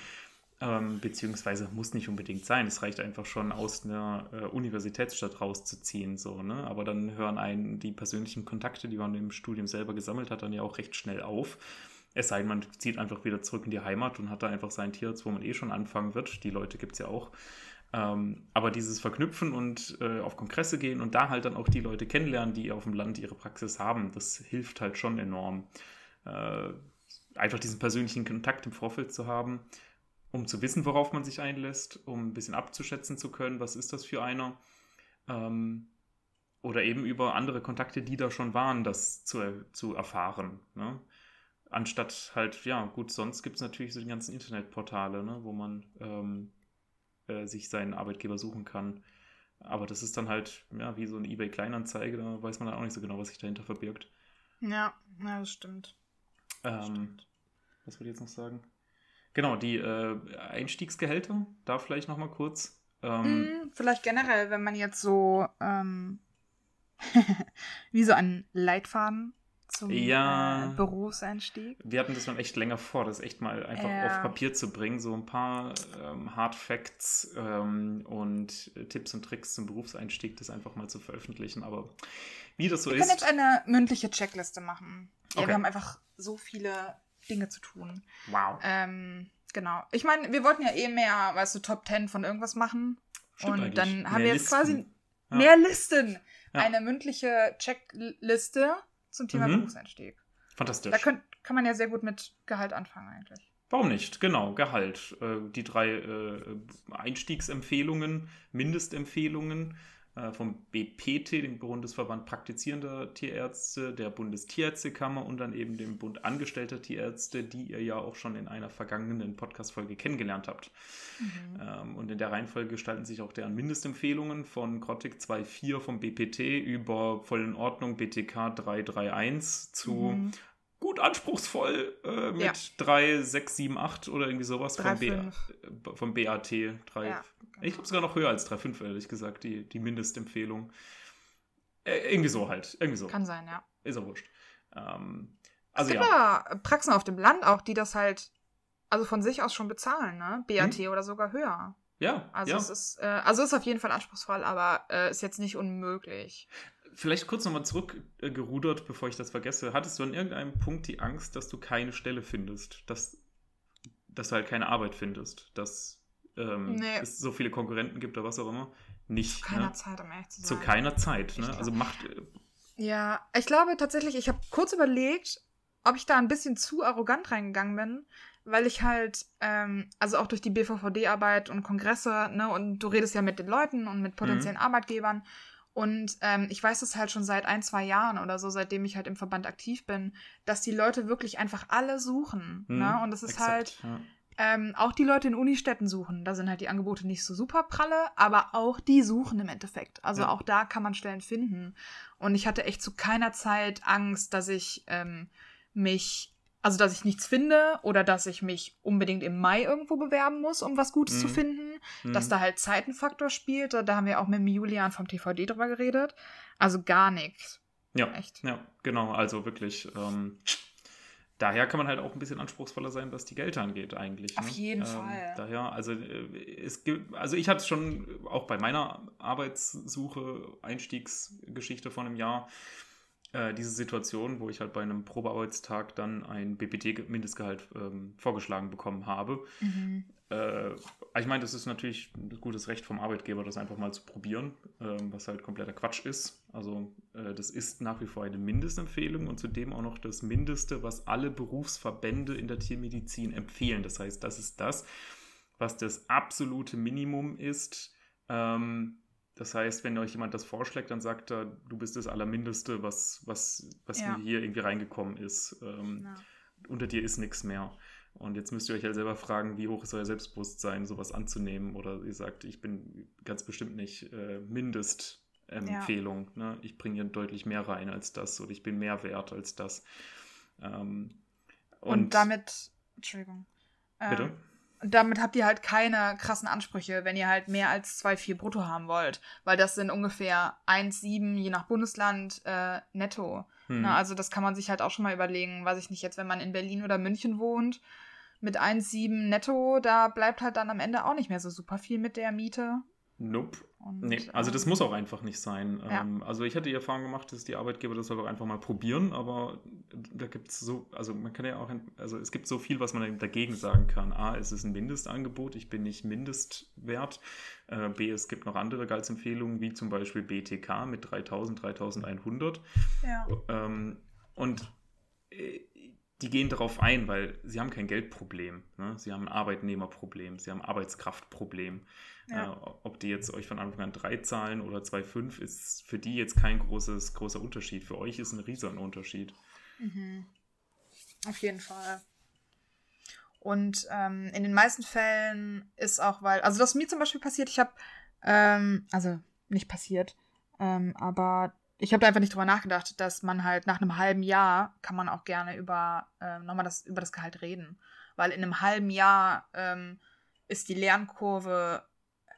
Ähm, beziehungsweise muss nicht unbedingt sein. Es reicht einfach schon aus einer äh, Universitätsstadt rauszuziehen, so, ne? Aber dann hören einen die persönlichen Kontakte, die man im Studium selber gesammelt hat, dann ja auch recht schnell auf. Es sei denn, man zieht einfach wieder zurück in die Heimat und hat da einfach seinen Tierarzt, wo man eh schon anfangen wird. Die Leute gibt es ja auch. Ähm, aber dieses Verknüpfen und äh, auf Kongresse gehen und da halt dann auch die Leute kennenlernen, die auf dem Land ihre Praxis haben, das hilft halt schon enorm. Äh, einfach diesen persönlichen Kontakt im Vorfeld zu haben, um zu wissen, worauf man sich einlässt, um ein bisschen abzuschätzen zu können, was ist das für einer. Ähm, oder eben über andere Kontakte, die da schon waren, das zu, zu erfahren. Ne? Anstatt halt, ja, gut, sonst gibt es natürlich so die ganzen Internetportale, ne, wo man ähm, äh, sich seinen Arbeitgeber suchen kann. Aber das ist dann halt, ja, wie so eine eBay-Kleinanzeige, da weiß man dann auch nicht so genau, was sich dahinter verbirgt. Ja, ja das stimmt. Ähm, stimmt. was würde ich jetzt noch sagen? Genau, die äh, Einstiegsgehälter, da vielleicht nochmal kurz. Ähm, Mm, vielleicht generell, wenn man jetzt so ähm, [LAUGHS] wie so einen Leitfaden zum Ja. äh, Berufseinstieg. Wir hatten das schon echt länger vor, das echt mal einfach Ja. auf Papier zu bringen. So ein paar ähm, Hard Facts ähm, und äh, Tipps und Tricks zum Berufseinstieg, das einfach mal zu veröffentlichen. Aber wie das so Wir können ist. jetzt eine mündliche Checkliste machen. Ja, Okay. wir haben einfach so viele Dinge zu tun. Wow. Ähm, genau. Ich meine, wir wollten ja eh mehr, weißt du, Top 10 von irgendwas machen. Stimmt und eigentlich. dann haben Mehr wir jetzt quasi Listen. Ja. mehr Listen. Ja. Eine mündliche Checkliste zum Thema Mhm. Berufseinstieg. Fantastisch. Da könnt, kann man ja sehr gut mit Gehalt anfangen eigentlich. Warum nicht? Genau, Gehalt. Äh, die drei äh, Einstiegsempfehlungen, Mindestempfehlungen vom BPT, dem Bundesverband praktizierender Tierärzte, der Bundestierärztekammer und dann eben dem Bund Angestellter Tierärzte, die ihr ja auch schon in einer vergangenen Podcast-Folge kennengelernt habt. Mhm. Ähm, und in der Reihenfolge gestalten sich auch deren Mindestempfehlungen von Grottig 2.4 vom BPT über voll in Ordnung BTK 331 zu mhm gut anspruchsvoll äh, mit ja. 3, 6, 7, 8 oder irgendwie sowas 3, vom, B, äh, vom BAT. 3, ja, genau. Ich glaube sogar noch höher als 3,5, ehrlich gesagt, die, die Mindestempfehlung. Äh, irgendwie so halt. Irgendwie so. Kann sein, ja. Ist auch wurscht. Ähm, also es gibt ja. Praxen auf dem Land auch, die das halt also von sich aus schon bezahlen, ne? BAT hm? oder sogar höher. Ja. Also ja. es ist, äh, also ist auf jeden Fall anspruchsvoll, aber äh, ist jetzt nicht unmöglich vielleicht kurz nochmal zurückgerudert, bevor ich das vergesse. Hattest du an irgendeinem Punkt die Angst, dass du keine Stelle findest? Dass, dass du halt keine Arbeit findest? Dass ähm, nee. es so viele Konkurrenten gibt oder was auch immer? Nicht. Zu keiner ne? Zeit, um ehrlich zu sein. Zu keiner Zeit, ne? Also macht. Äh, ja, ich glaube tatsächlich, ich habe kurz überlegt, ob ich da ein bisschen zu arrogant reingegangen bin, weil ich halt, ähm, also auch durch die BVVD-Arbeit und Kongresse, ne, und du redest ja mit den Leuten und mit potenziellen mhm. Arbeitgebern und ähm, ich weiß es halt schon seit ein, zwei Jahren oder so, seitdem ich halt im Verband aktiv bin, dass die Leute wirklich einfach alle suchen. Hm, ne? Und es ist exakt, halt, ja. ähm, auch die Leute in Unistädten suchen. Da sind halt die Angebote nicht so super pralle, aber auch die suchen im Endeffekt. Also ja. auch da kann man Stellen finden. Und ich hatte echt zu keiner Zeit Angst, dass ich ähm, mich also, dass ich nichts finde oder dass ich mich unbedingt im Mai irgendwo bewerben muss, um was Gutes mhm. zu finden. Mhm. Dass da halt Zeitenfaktor spielt. Da haben wir auch mit dem Julian vom TVD drüber geredet. Also gar nichts. Ja, Echt. ja, genau. Also wirklich. Ähm, daher kann man halt auch ein bisschen anspruchsvoller sein, was die Gelder angeht, eigentlich. Auf ne? jeden ähm, Fall. Daher, also äh, es gibt, also ich hatte es schon auch bei meiner Arbeitssuche, Einstiegsgeschichte von einem Jahr äh, diese Situation, wo ich halt bei einem Probearbeitstag dann ein BPT-Mindestgehalt ähm, vorgeschlagen bekommen habe. Mhm. Äh, ich meine, das ist natürlich ein gutes Recht vom Arbeitgeber, das einfach mal zu probieren, äh, was halt kompletter Quatsch ist. Also äh, das ist nach wie vor eine Mindestempfehlung und zudem auch noch das Mindeste, was alle Berufsverbände in der Tiermedizin empfehlen. Das heißt, das ist das, was das absolute Minimum ist. Ähm, das heißt, wenn euch jemand das vorschlägt, dann sagt er, du bist das Allermindeste, was, was, was ja. mir hier irgendwie reingekommen ist. Ähm, ja. Unter dir ist nichts mehr. Und jetzt müsst ihr euch halt selber fragen, wie hoch ist euer Selbstbewusstsein, sowas anzunehmen. Oder ihr sagt, ich bin ganz bestimmt nicht äh, Mindestempfehlung. Ja. Ne? Ich bringe hier deutlich mehr rein als das oder ich bin mehr wert als das. Ähm, und, und, damit, Entschuldigung. Bitte? Damit habt ihr halt keine krassen Ansprüche, wenn ihr halt mehr als 2,4 brutto haben wollt. Weil das sind ungefähr 1,7 je nach Bundesland äh, netto. Hm. Na, also das kann man sich halt auch schon mal überlegen. Weiß ich nicht, jetzt wenn man in Berlin oder München wohnt, mit 1,7 netto, da bleibt halt dann am Ende auch nicht mehr so super viel mit der Miete. Nope. Und, nee, also das ähm, muss auch einfach nicht sein. Ja. Ähm, also ich hatte die Erfahrung gemacht, dass die Arbeitgeber das auch einfach mal probieren, aber da gibt es so, also man kann ja auch, also es gibt so viel, was man dagegen sagen kann. A, es ist ein Mindestangebot, ich bin nicht Mindestwert. Äh, B, es gibt noch andere Gehaltsempfehlungen, wie zum Beispiel BTK mit 3000, 3100. Ja. Ähm, und äh, die gehen darauf ein, weil sie haben kein Geldproblem. Ne? Sie haben ein Arbeitnehmerproblem, sie haben ein Arbeitskraftproblem. Ja. Äh, ob die jetzt euch von Anfang an drei zahlen oder 2,5, ist für die jetzt kein großes, großer Unterschied. Für euch ist ein riesiger Unterschied. Mhm. Auf jeden Fall. Und ähm, in den meisten Fällen ist auch, weil, also das mir zum Beispiel passiert, ich habe, ähm, also nicht passiert, ähm, aber ich habe da einfach nicht drüber nachgedacht, dass man halt nach einem halben Jahr kann man auch gerne über äh, nochmal das über das Gehalt reden, weil in einem halben Jahr ähm, ist die Lernkurve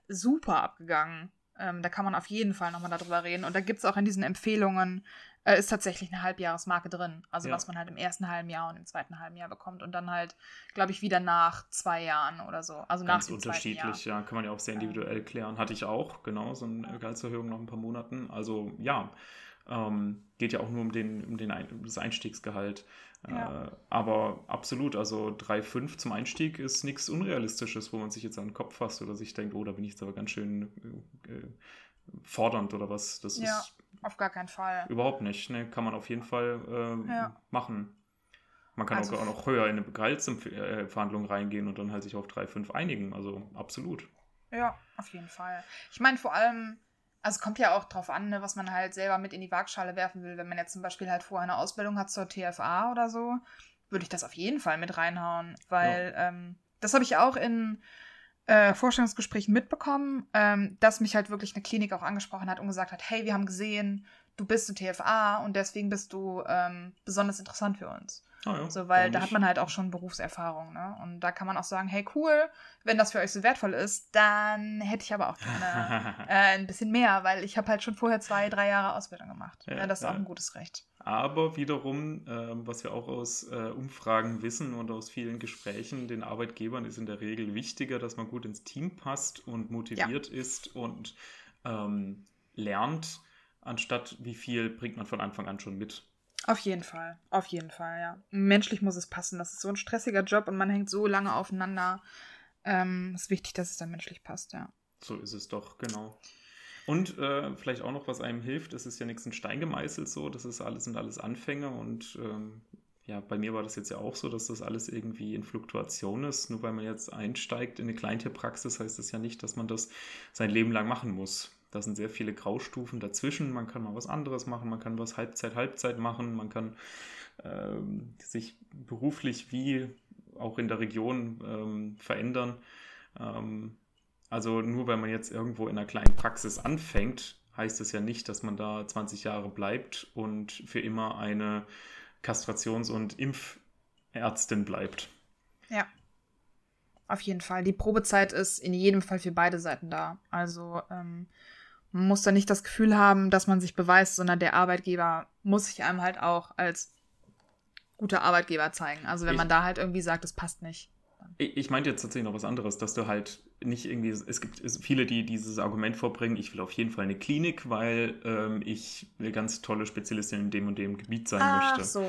super abgegangen. Ähm, da kann man auf jeden Fall nochmal darüber reden. Und da gibt es auch in diesen Empfehlungen, äh, ist tatsächlich eine Halbjahresmarke drin. Also ja. was man halt im ersten halben Jahr und im zweiten halben Jahr bekommt. Und dann halt, glaube ich, wieder nach zwei Jahren oder so. Also Ganz nach unterschiedlich, ja. Kann man ja auch sehr individuell klären. Hatte ich auch, genau, so eine Gehaltserhöhung nach ein paar Monaten. Also ja, ähm, geht ja auch nur um, den, um, den, um das Einstiegsgehalt. Ja. Äh, aber absolut, also 3,5 zum Einstieg ist nichts Unrealistisches, wo man sich jetzt an den Kopf fasst oder sich denkt, oh, da bin ich jetzt aber ganz schön äh, äh fordernd oder was. Das ja, ist auf gar keinen Fall. Überhaupt nicht, ne? Kann man auf jeden Fall äh, ja. machen. Man kann Also- auch, auch noch höher in eine Gehaltsverhandlung reingehen und dann halt sich auf 3,5 einigen. Also absolut. Ja, auf jeden Fall. Ich meine, vor allem, also es kommt ja auch drauf an, ne, was man halt selber mit in die Waagschale werfen will. Wenn man jetzt zum Beispiel halt vorher eine Ausbildung hat zur TFA oder so, würde ich das auf jeden Fall mit reinhauen, weil ähm, das habe ich auch in äh, Vorstellungsgesprächen mitbekommen, ähm, dass mich halt wirklich eine Klinik auch angesprochen hat und gesagt hat, hey, wir haben gesehen, du bist eine TFA und deswegen bist du ähm, besonders interessant für uns. Ah ja, So, weil da hat man halt auch schon Berufserfahrung, ne? Und da kann man auch sagen, hey, cool, wenn das für euch so wertvoll ist, dann hätte ich aber auch gerne [LAUGHS] äh, ein bisschen mehr, weil ich habe halt schon vorher zwei, drei Jahre Ausbildung gemacht. Ja, Ja, das ist ja. auch ein gutes Recht. Aber wiederum, ähm, was wir auch aus äh, Umfragen wissen und aus vielen Gesprächen, den Arbeitgebern ist in der Regel wichtiger, dass man gut ins Team passt und motiviert ist und ähm, lernt, anstatt wie viel bringt man von Anfang an schon mit. Auf jeden Fall, auf jeden Fall, ja. Menschlich muss es passen. Das ist so ein stressiger Job und man hängt so lange aufeinander. Ähm, ist wichtig, dass es dann menschlich passt, ja. So ist es doch, genau. Und äh, vielleicht auch noch, was einem hilft, es ist ja nichts in Stein gemeißelt so, das ist alles sind alles Anfänge und ähm, ja, bei mir war das jetzt ja auch so, dass das alles irgendwie in Fluktuation ist. Nur weil man jetzt einsteigt in eine Kleintierpraxis, heißt das ja nicht, dass man das sein Leben lang machen muss. Da sind sehr viele Graustufen dazwischen. Man kann mal was anderes machen, man kann was Halbzeit, Halbzeit machen, man kann ähm, sich beruflich wie auch in der Region ähm, verändern. Ähm, also nur weil man jetzt irgendwo in einer kleinen Praxis anfängt, heißt es ja nicht, dass man da 20 Jahre bleibt und für immer eine Kastrations- und Impfärztin bleibt. Ja. Auf jeden Fall. Die Probezeit ist in jedem Fall für beide Seiten da. Also ähm, man muss da nicht das Gefühl haben, dass man sich beweist, sondern der Arbeitgeber muss sich einem halt auch als guter Arbeitgeber zeigen. Also wenn Ich- man da halt irgendwie sagt, es passt nicht. Ich, ich meinte jetzt tatsächlich noch was anderes, dass du halt nicht irgendwie, es gibt viele, die dieses Argument vorbringen, ich will auf jeden Fall eine Klinik, weil ähm, ich eine ganz tolle Spezialistin in dem und dem Gebiet sein möchte. so.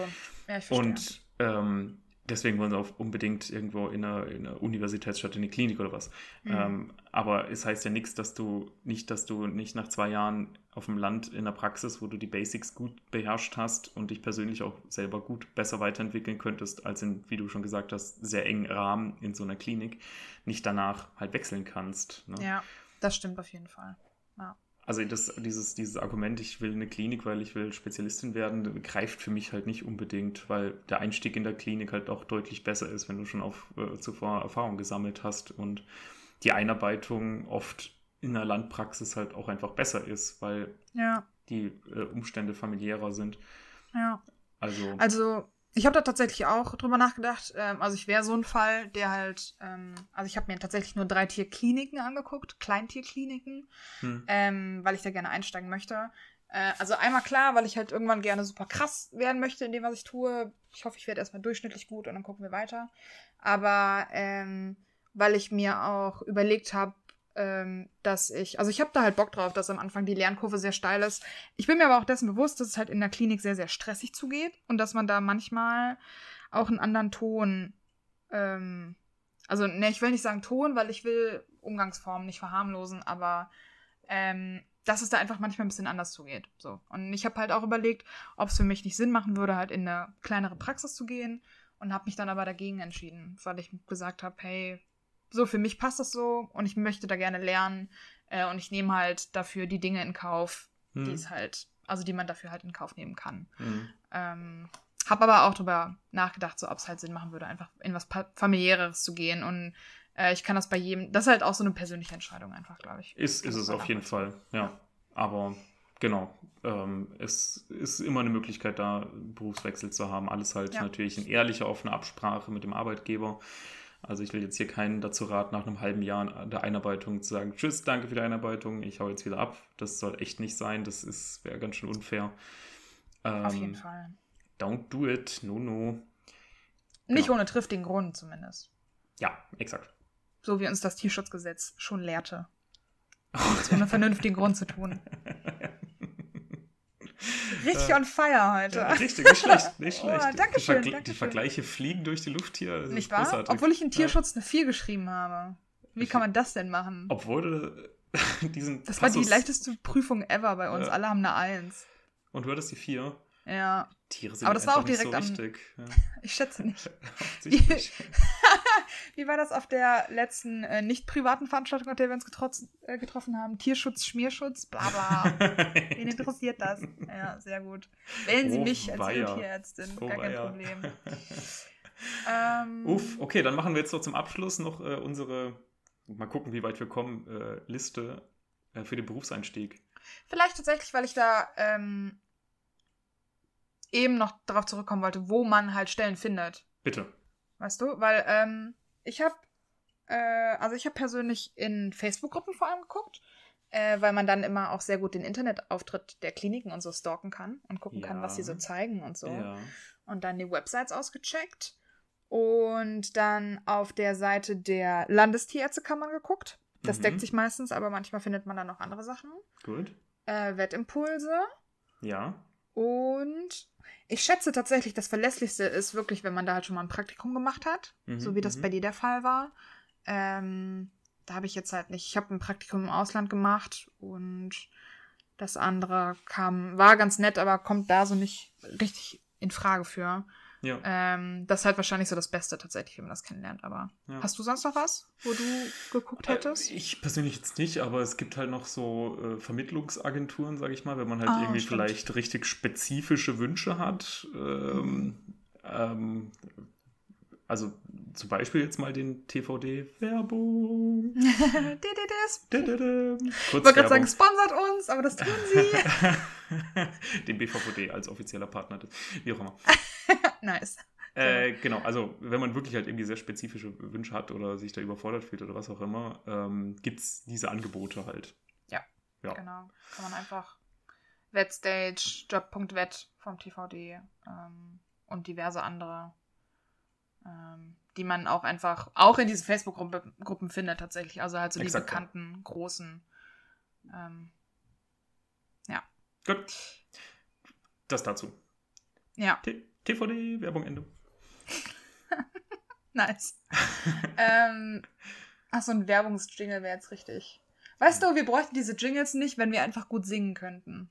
Ja, ich verstehe. Und ähm, deswegen wollen sie auch unbedingt irgendwo in einer, in einer Universitätsstadt in eine Klinik oder was. Mhm. Ähm, aber es heißt ja nichts, dass du nicht, dass du nicht nach zwei Jahren auf dem Land in der Praxis, wo du die Basics gut beherrscht hast und dich persönlich auch selber gut besser weiterentwickeln könntest, als in, wie du schon gesagt hast, sehr engen Rahmen in so einer Klinik, nicht danach halt wechseln kannst. Ne? ja, das stimmt auf jeden Fall. Also das, dieses, dieses Argument, ich will eine Klinik, weil ich will Spezialistin werden, greift für mich halt nicht unbedingt, weil der Einstieg in der Klinik halt auch deutlich besser ist, wenn du schon auf, äh, zuvor Erfahrung gesammelt hast und die Einarbeitung oft in der Landpraxis halt auch einfach besser ist, weil Ja, die äh, Umstände familiärer sind. ja. Also, Also, ich habe da tatsächlich auch drüber nachgedacht. Ähm, also, ich wäre so ein Fall, der halt, ähm, also ich habe mir tatsächlich nur drei Tierkliniken angeguckt, Kleintierkliniken, hm, ähm, weil ich da gerne einsteigen möchte. Äh, also einmal klar, weil ich halt irgendwann gerne super krass werden möchte in dem, was ich tue. Ich hoffe, ich werde erstmal durchschnittlich gut und dann gucken wir weiter. Aber ähm, weil ich mir auch überlegt habe, ähm, dass ich, also ich habe da halt Bock drauf, dass am Anfang die Lernkurve sehr steil ist. Ich bin mir aber auch dessen bewusst, dass es halt in der Klinik sehr, sehr stressig zugeht und dass man da manchmal auch einen anderen Ton, ähm, also ne, ich will nicht sagen Ton, weil ich will Umgangsformen nicht verharmlosen, aber ähm, dass es da einfach manchmal ein bisschen anders zugeht. So. Und ich habe halt auch überlegt, ob es für mich nicht Sinn machen würde, halt in eine kleinere Praxis zu gehen und habe mich dann aber dagegen entschieden, weil ich gesagt habe, hey, so für mich passt das so und ich möchte da gerne lernen äh, und ich nehme halt dafür die Dinge in Kauf, die hm, es halt, also die man dafür halt in Kauf nehmen kann. hm. Ähm, hab aber auch drüber nachgedacht, so ob es halt Sinn machen würde, einfach in was familiäreres zu gehen und äh, ich kann das bei jedem, das ist halt auch so eine persönliche Entscheidung einfach, glaube ich. Ist, ist es auf jeden Fall, ja. Aber genau, ähm, es ist immer eine Möglichkeit, da Berufswechsel zu haben. Alles halt Ja. natürlich in ehrlicher, offener Absprache mit dem Arbeitgeber. Also ich will jetzt hier keinen dazu raten, nach einem halben Jahr der Einarbeitung zu sagen, tschüss, danke für die Einarbeitung, ich hau jetzt wieder ab. Das soll echt nicht sein, das ist wäre ganz schön unfair. Auf Ähm, jeden Fall. Don't do it, no, no. Nicht genau. ohne triftigen Grund zumindest. Ja, exakt. So wie uns das Tierschutzgesetz schon lehrte. Nichts [LAUGHS] ohne vernünftigen Grund zu tun. [LAUGHS] Richtig Äh, on fire heute. Ja, richtig, nicht schlecht, nicht [LAUGHS] Oh, schlecht. danke die, schön, die. Vergleiche fliegen durch die Luft hier. ist Nicht wahr? großartig. Obwohl ich in Ja. Tierschutz eine 4 geschrieben habe. Wie kann man das denn machen? Obwohl du [LAUGHS] diesen Das war die Passus- leichteste Prüfung ever bei uns. Ja. Alle haben eine 1. Und du hattest die vier. Ja. Tiere sind Aber das war auch direkt so am- wichtig. Ja. [LAUGHS] Ich schätze nicht. Wie war das auf der letzten äh, nicht privaten Veranstaltung, auf der wir uns getroffen, äh, getroffen haben? Tierschutz, Schmierschutz, bla bla. [LAUGHS] Wen interessiert das? Ja, sehr gut. Wählen Sie Oh, mich als Tierärztin. Oh, Gar kein weia. Problem. [LAUGHS] Ähm, Uff, okay, dann machen wir jetzt noch zum Abschluss noch äh, unsere, mal gucken, wie weit wir kommen, äh, Liste äh, für den Berufseinstieg. Vielleicht tatsächlich, weil ich da ähm, eben noch darauf zurückkommen wollte, wo man halt Stellen findet. Bitte. Weißt du? Weil ähm, ich habe, äh, also ich habe persönlich in Facebook-Gruppen vor allem geguckt, äh, weil man dann immer auch sehr gut den Internetauftritt der Kliniken und so stalken kann und gucken kann, Ja. was sie so zeigen und so. Ja. Und dann die Websites ausgecheckt und dann auf der Seite der Landestierärztekammer geguckt. Das Mhm. deckt sich meistens, aber manchmal findet man dann noch andere Sachen. Gut. Äh, Wettimpulse. Ja. Und ich schätze tatsächlich, das Verlässlichste ist wirklich, wenn man da halt schon mal ein Praktikum gemacht hat, Mhm, so wie das mhm. bei dir der Fall war. Ähm, da habe ich jetzt halt nicht. Ich habe ein Praktikum im Ausland gemacht und das andere kam, war ganz nett, aber kommt da so nicht richtig in Frage für. Ja. Ähm, das ist halt wahrscheinlich so das Beste tatsächlich, wenn man das kennenlernt. Aber ja. hast du sonst noch was, wo du geguckt hättest? Äh, Ich persönlich jetzt nicht, aber es gibt halt noch so äh, Vermittlungsagenturen, sage ich mal, wenn man halt Ah, irgendwie stimmt. vielleicht richtig spezifische Wünsche hat. Ähm, ähm, also zum Beispiel jetzt mal den TVD-Werbung. Ich [LAUGHS] wollte gerade sagen, sponsert uns, aber das tun sie. [LAUGHS] den BVVD als offizieller Partner, wie auch immer. [LAUGHS] nice. Äh, genau, also wenn man wirklich halt irgendwie sehr spezifische Wünsche hat oder sich da überfordert fühlt oder was auch immer, ähm, gibt es diese Angebote halt. Ja. Ja. Genau. Kann man einfach Wetstage, Job.wet vom TVD ähm, und diverse andere, die man auch einfach auch in diesen Facebook-Gruppen Gruppen findet tatsächlich. Also halt so Exakt, die ja. bekannten, großen. Ähm, Gut. Das dazu. ja, T TVD, Werbung Ende. [LAUGHS] nice. ähm, ach, so ein Werbungsjingle wäre jetzt richtig. Weißt du, wir bräuchten diese Jingles nicht, wenn wir einfach gut singen könnten.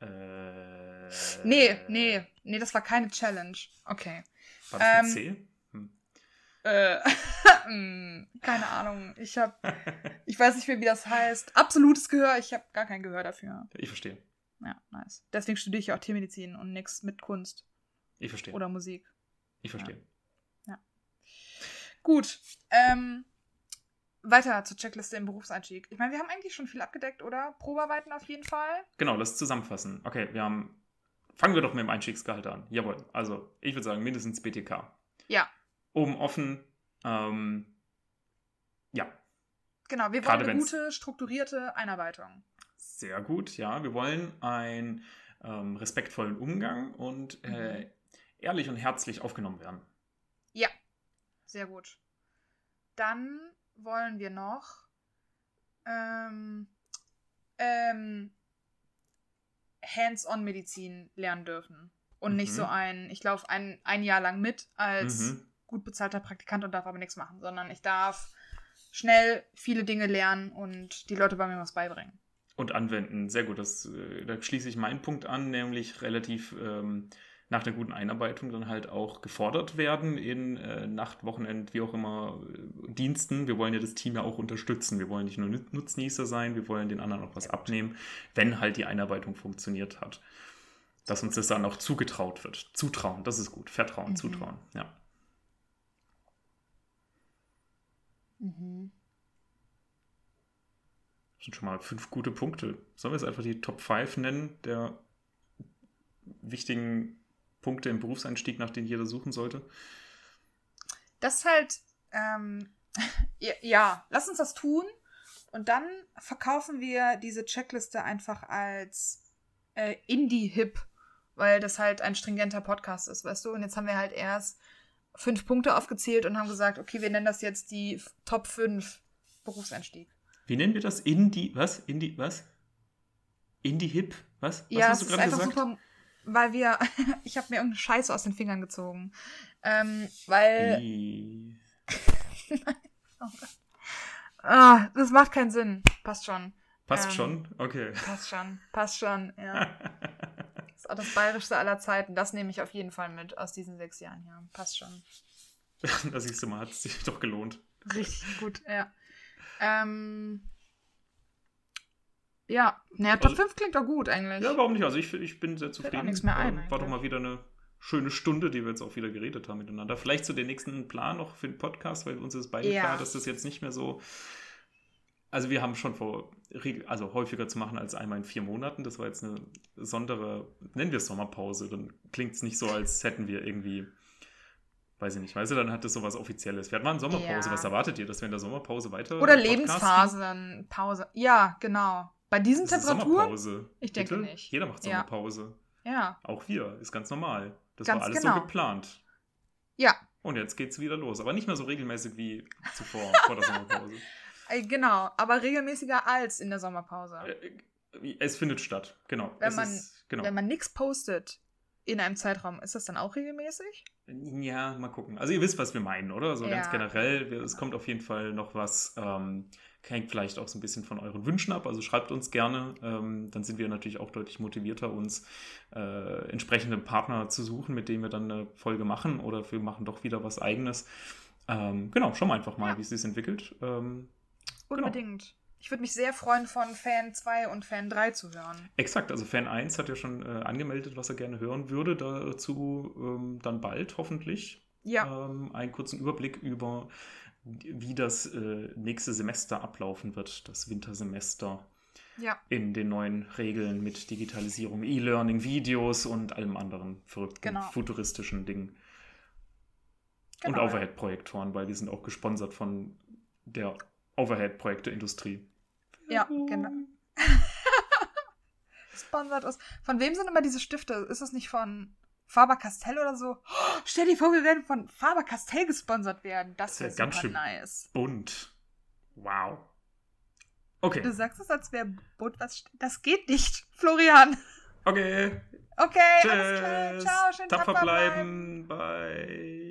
Äh, Nee, nee, nee, das war keine Challenge. Okay. War das Ähm, C? Äh, [LAUGHS] hm, keine Ahnung. Ich hab, [LAUGHS] ich weiß nicht mehr, wie das heißt. Absolutes Gehör, ich habe gar kein Gehör dafür. Ich verstehe. Ja, nice. Deswegen studiere ich auch Tiermedizin und nichts mit Kunst Ich verstehe. oder Musik. Ich verstehe. Gut. Ähm, weiter zur Checkliste im Berufseinstieg. Ich meine, wir haben eigentlich schon viel abgedeckt, oder? Probearbeiten auf jeden Fall. Genau, das zusammenfassen. Okay, wir haben. Fangen wir doch mit dem Einstiegsgehalt an. Jawohl. Also, ich würde sagen, mindestens BTK. Ja. Oben offen. Ähm, ja, Genau, wir wollen Gerade eine wenn's- gute, strukturierte Einarbeitung. sehr gut. Ja, wir wollen einen ähm, respektvollen Umgang und äh, ehrlich und herzlich aufgenommen werden. Ja, sehr gut. Dann wollen wir noch ähm, ähm, Hands-on-Medizin lernen dürfen. Und nicht Mhm. so ein, ich laufe ein, ein Jahr lang mit als Mhm. Gut bezahlter Praktikant und darf aber nichts machen, sondern ich darf schnell viele Dinge lernen und die Leute bei mir was beibringen. Und anwenden. Sehr gut. Das, äh, da schließe ich meinen Punkt an, nämlich relativ ähm, nach einer guten Einarbeitung dann halt auch gefordert werden in äh, Nacht, Wochenend, wie auch immer, äh, Diensten. Wir wollen ja das Team ja auch unterstützen. Wir wollen nicht nur Nut- Nutznießer sein, wir wollen den anderen auch was abnehmen, wenn halt die Einarbeitung funktioniert hat. Dass uns das dann auch zugetraut wird. Zutrauen, das ist gut. Vertrauen, Mhm. zutrauen, ja. Das sind schon mal fünf gute Punkte. Sollen wir jetzt einfach die Top 5 nennen, der wichtigen Punkte im Berufseinstieg, nach denen jeder suchen sollte? Das ist halt, ähm, [LAUGHS] ja, ja, lass uns das tun. Und dann verkaufen wir diese Checkliste einfach als äh, Indie-Hip, weil das halt ein stringenter Podcast ist, weißt du? Und jetzt haben wir halt erst fünf Punkte aufgezählt und haben gesagt, okay, wir nennen das jetzt die Top 5 Berufseinstieg. Wie nennen wir das? Indie, was? Indie, was? Indie-Hip? Was? Was ja, hast es du gerade einfach gesagt? super, weil wir, [LAUGHS] ich habe mir irgendeine Scheiße aus den Fingern gezogen. Ähm, weil, I- [LAUGHS] ah, das macht keinen Sinn. Passt schon. Passt Ähm, schon? Okay. Passt schon, passt schon, ja. [LAUGHS] Das, das bayerischste aller Zeiten. Das nehme ich auf jeden Fall mit aus diesen sechs Jahren. Ja, passt schon. [LAUGHS] da siehst du mal, hat es sich doch gelohnt. Richtig gut, ja. Ähm, ja, naja, Top Also- 5 klingt doch gut eigentlich. Ja, warum nicht? Also ich, ich bin sehr Fällt zufrieden. auch nichts mehr ein, War doch mal wieder eine schöne Stunde, die wir jetzt auch wieder geredet haben miteinander. Vielleicht zu den nächsten Plan noch für den Podcast, weil uns ist beide Ja. klar, dass das jetzt nicht mehr so. Also wir haben schon vor, also häufiger zu machen als einmal in vier Monaten. Das war jetzt eine besondere, nennen wir es Sommerpause. Dann klingt es nicht so, als hätten wir irgendwie, weiß ich nicht, weißt du, dann hat das sowas Offizielles. Wir hatten mal eine Sommerpause. Ja. Was erwartet ihr, dass wir in der Sommerpause weiter Oder podcasten? Lebensphasen, Pause. Ja, genau. Bei diesen Temperaturen? Sommerpause. Ich denke Bitte? nicht. Jeder macht Ja. Sommerpause. Ja. Auch wir, ist ganz normal. Das Ganz war alles genau. so geplant. Ja, Und jetzt geht's wieder los. Aber nicht mehr so regelmäßig wie zuvor, [LAUGHS] vor der Sommerpause. Äh, genau. Aber regelmäßiger als in der Sommerpause. Äh, Es findet statt, genau. Wenn man- ist, genau. Wenn man nichts postet in einem Zeitraum, ist das dann auch regelmäßig? Ja, mal gucken. Also ihr wisst, was wir meinen, oder? So ganz Ja. generell. Wir, es kommt auf jeden Fall noch was. Ähm, hängt vielleicht auch so ein bisschen von euren Wünschen ab. Also schreibt uns gerne. Ähm, dann sind wir natürlich auch deutlich motivierter, uns äh, entsprechende Partner zu suchen, mit denen wir dann eine Folge machen. Oder wir machen doch wieder was Eigenes. Ähm, genau, schauen wir einfach mal, Ja. wie es sich entwickelt. Ähm, Genau. Unbedingt. Ich würde mich sehr freuen, von Fan 2 und Fan 3 zu hören. Exakt, also Fan 1 hat ja schon äh, angemeldet, was er gerne hören würde. Dazu ähm, dann bald hoffentlich Ja, ähm, einen kurzen Überblick über, wie das äh, nächste Semester ablaufen wird, das Wintersemester ja, in den neuen Regeln mit Digitalisierung, E-Learning, Videos und allem anderen verrückten, Genau. futuristischen Dingen. Und Genau. Overhead-Projektoren, weil wir sind auch gesponsert von der Overhead-Projekte-Industrie. Ja, genau. [LAUGHS] Sponsert ist. Von wem sind immer diese Stifte? Ist das nicht von Faber Castell oder so? Oh, stell dir vor, wir werden von Faber Castell gesponsert werden. Das Das wär wäre ganz super schön nice. Bunt. Wow. Okay. Du sagst es, als wäre bunt. Was Das geht nicht, [LAUGHS] Florian. Okay. Okay, alles klar. Tschüss. Ciao, schön Tapfer tapfer bleiben. bleiben. Bye.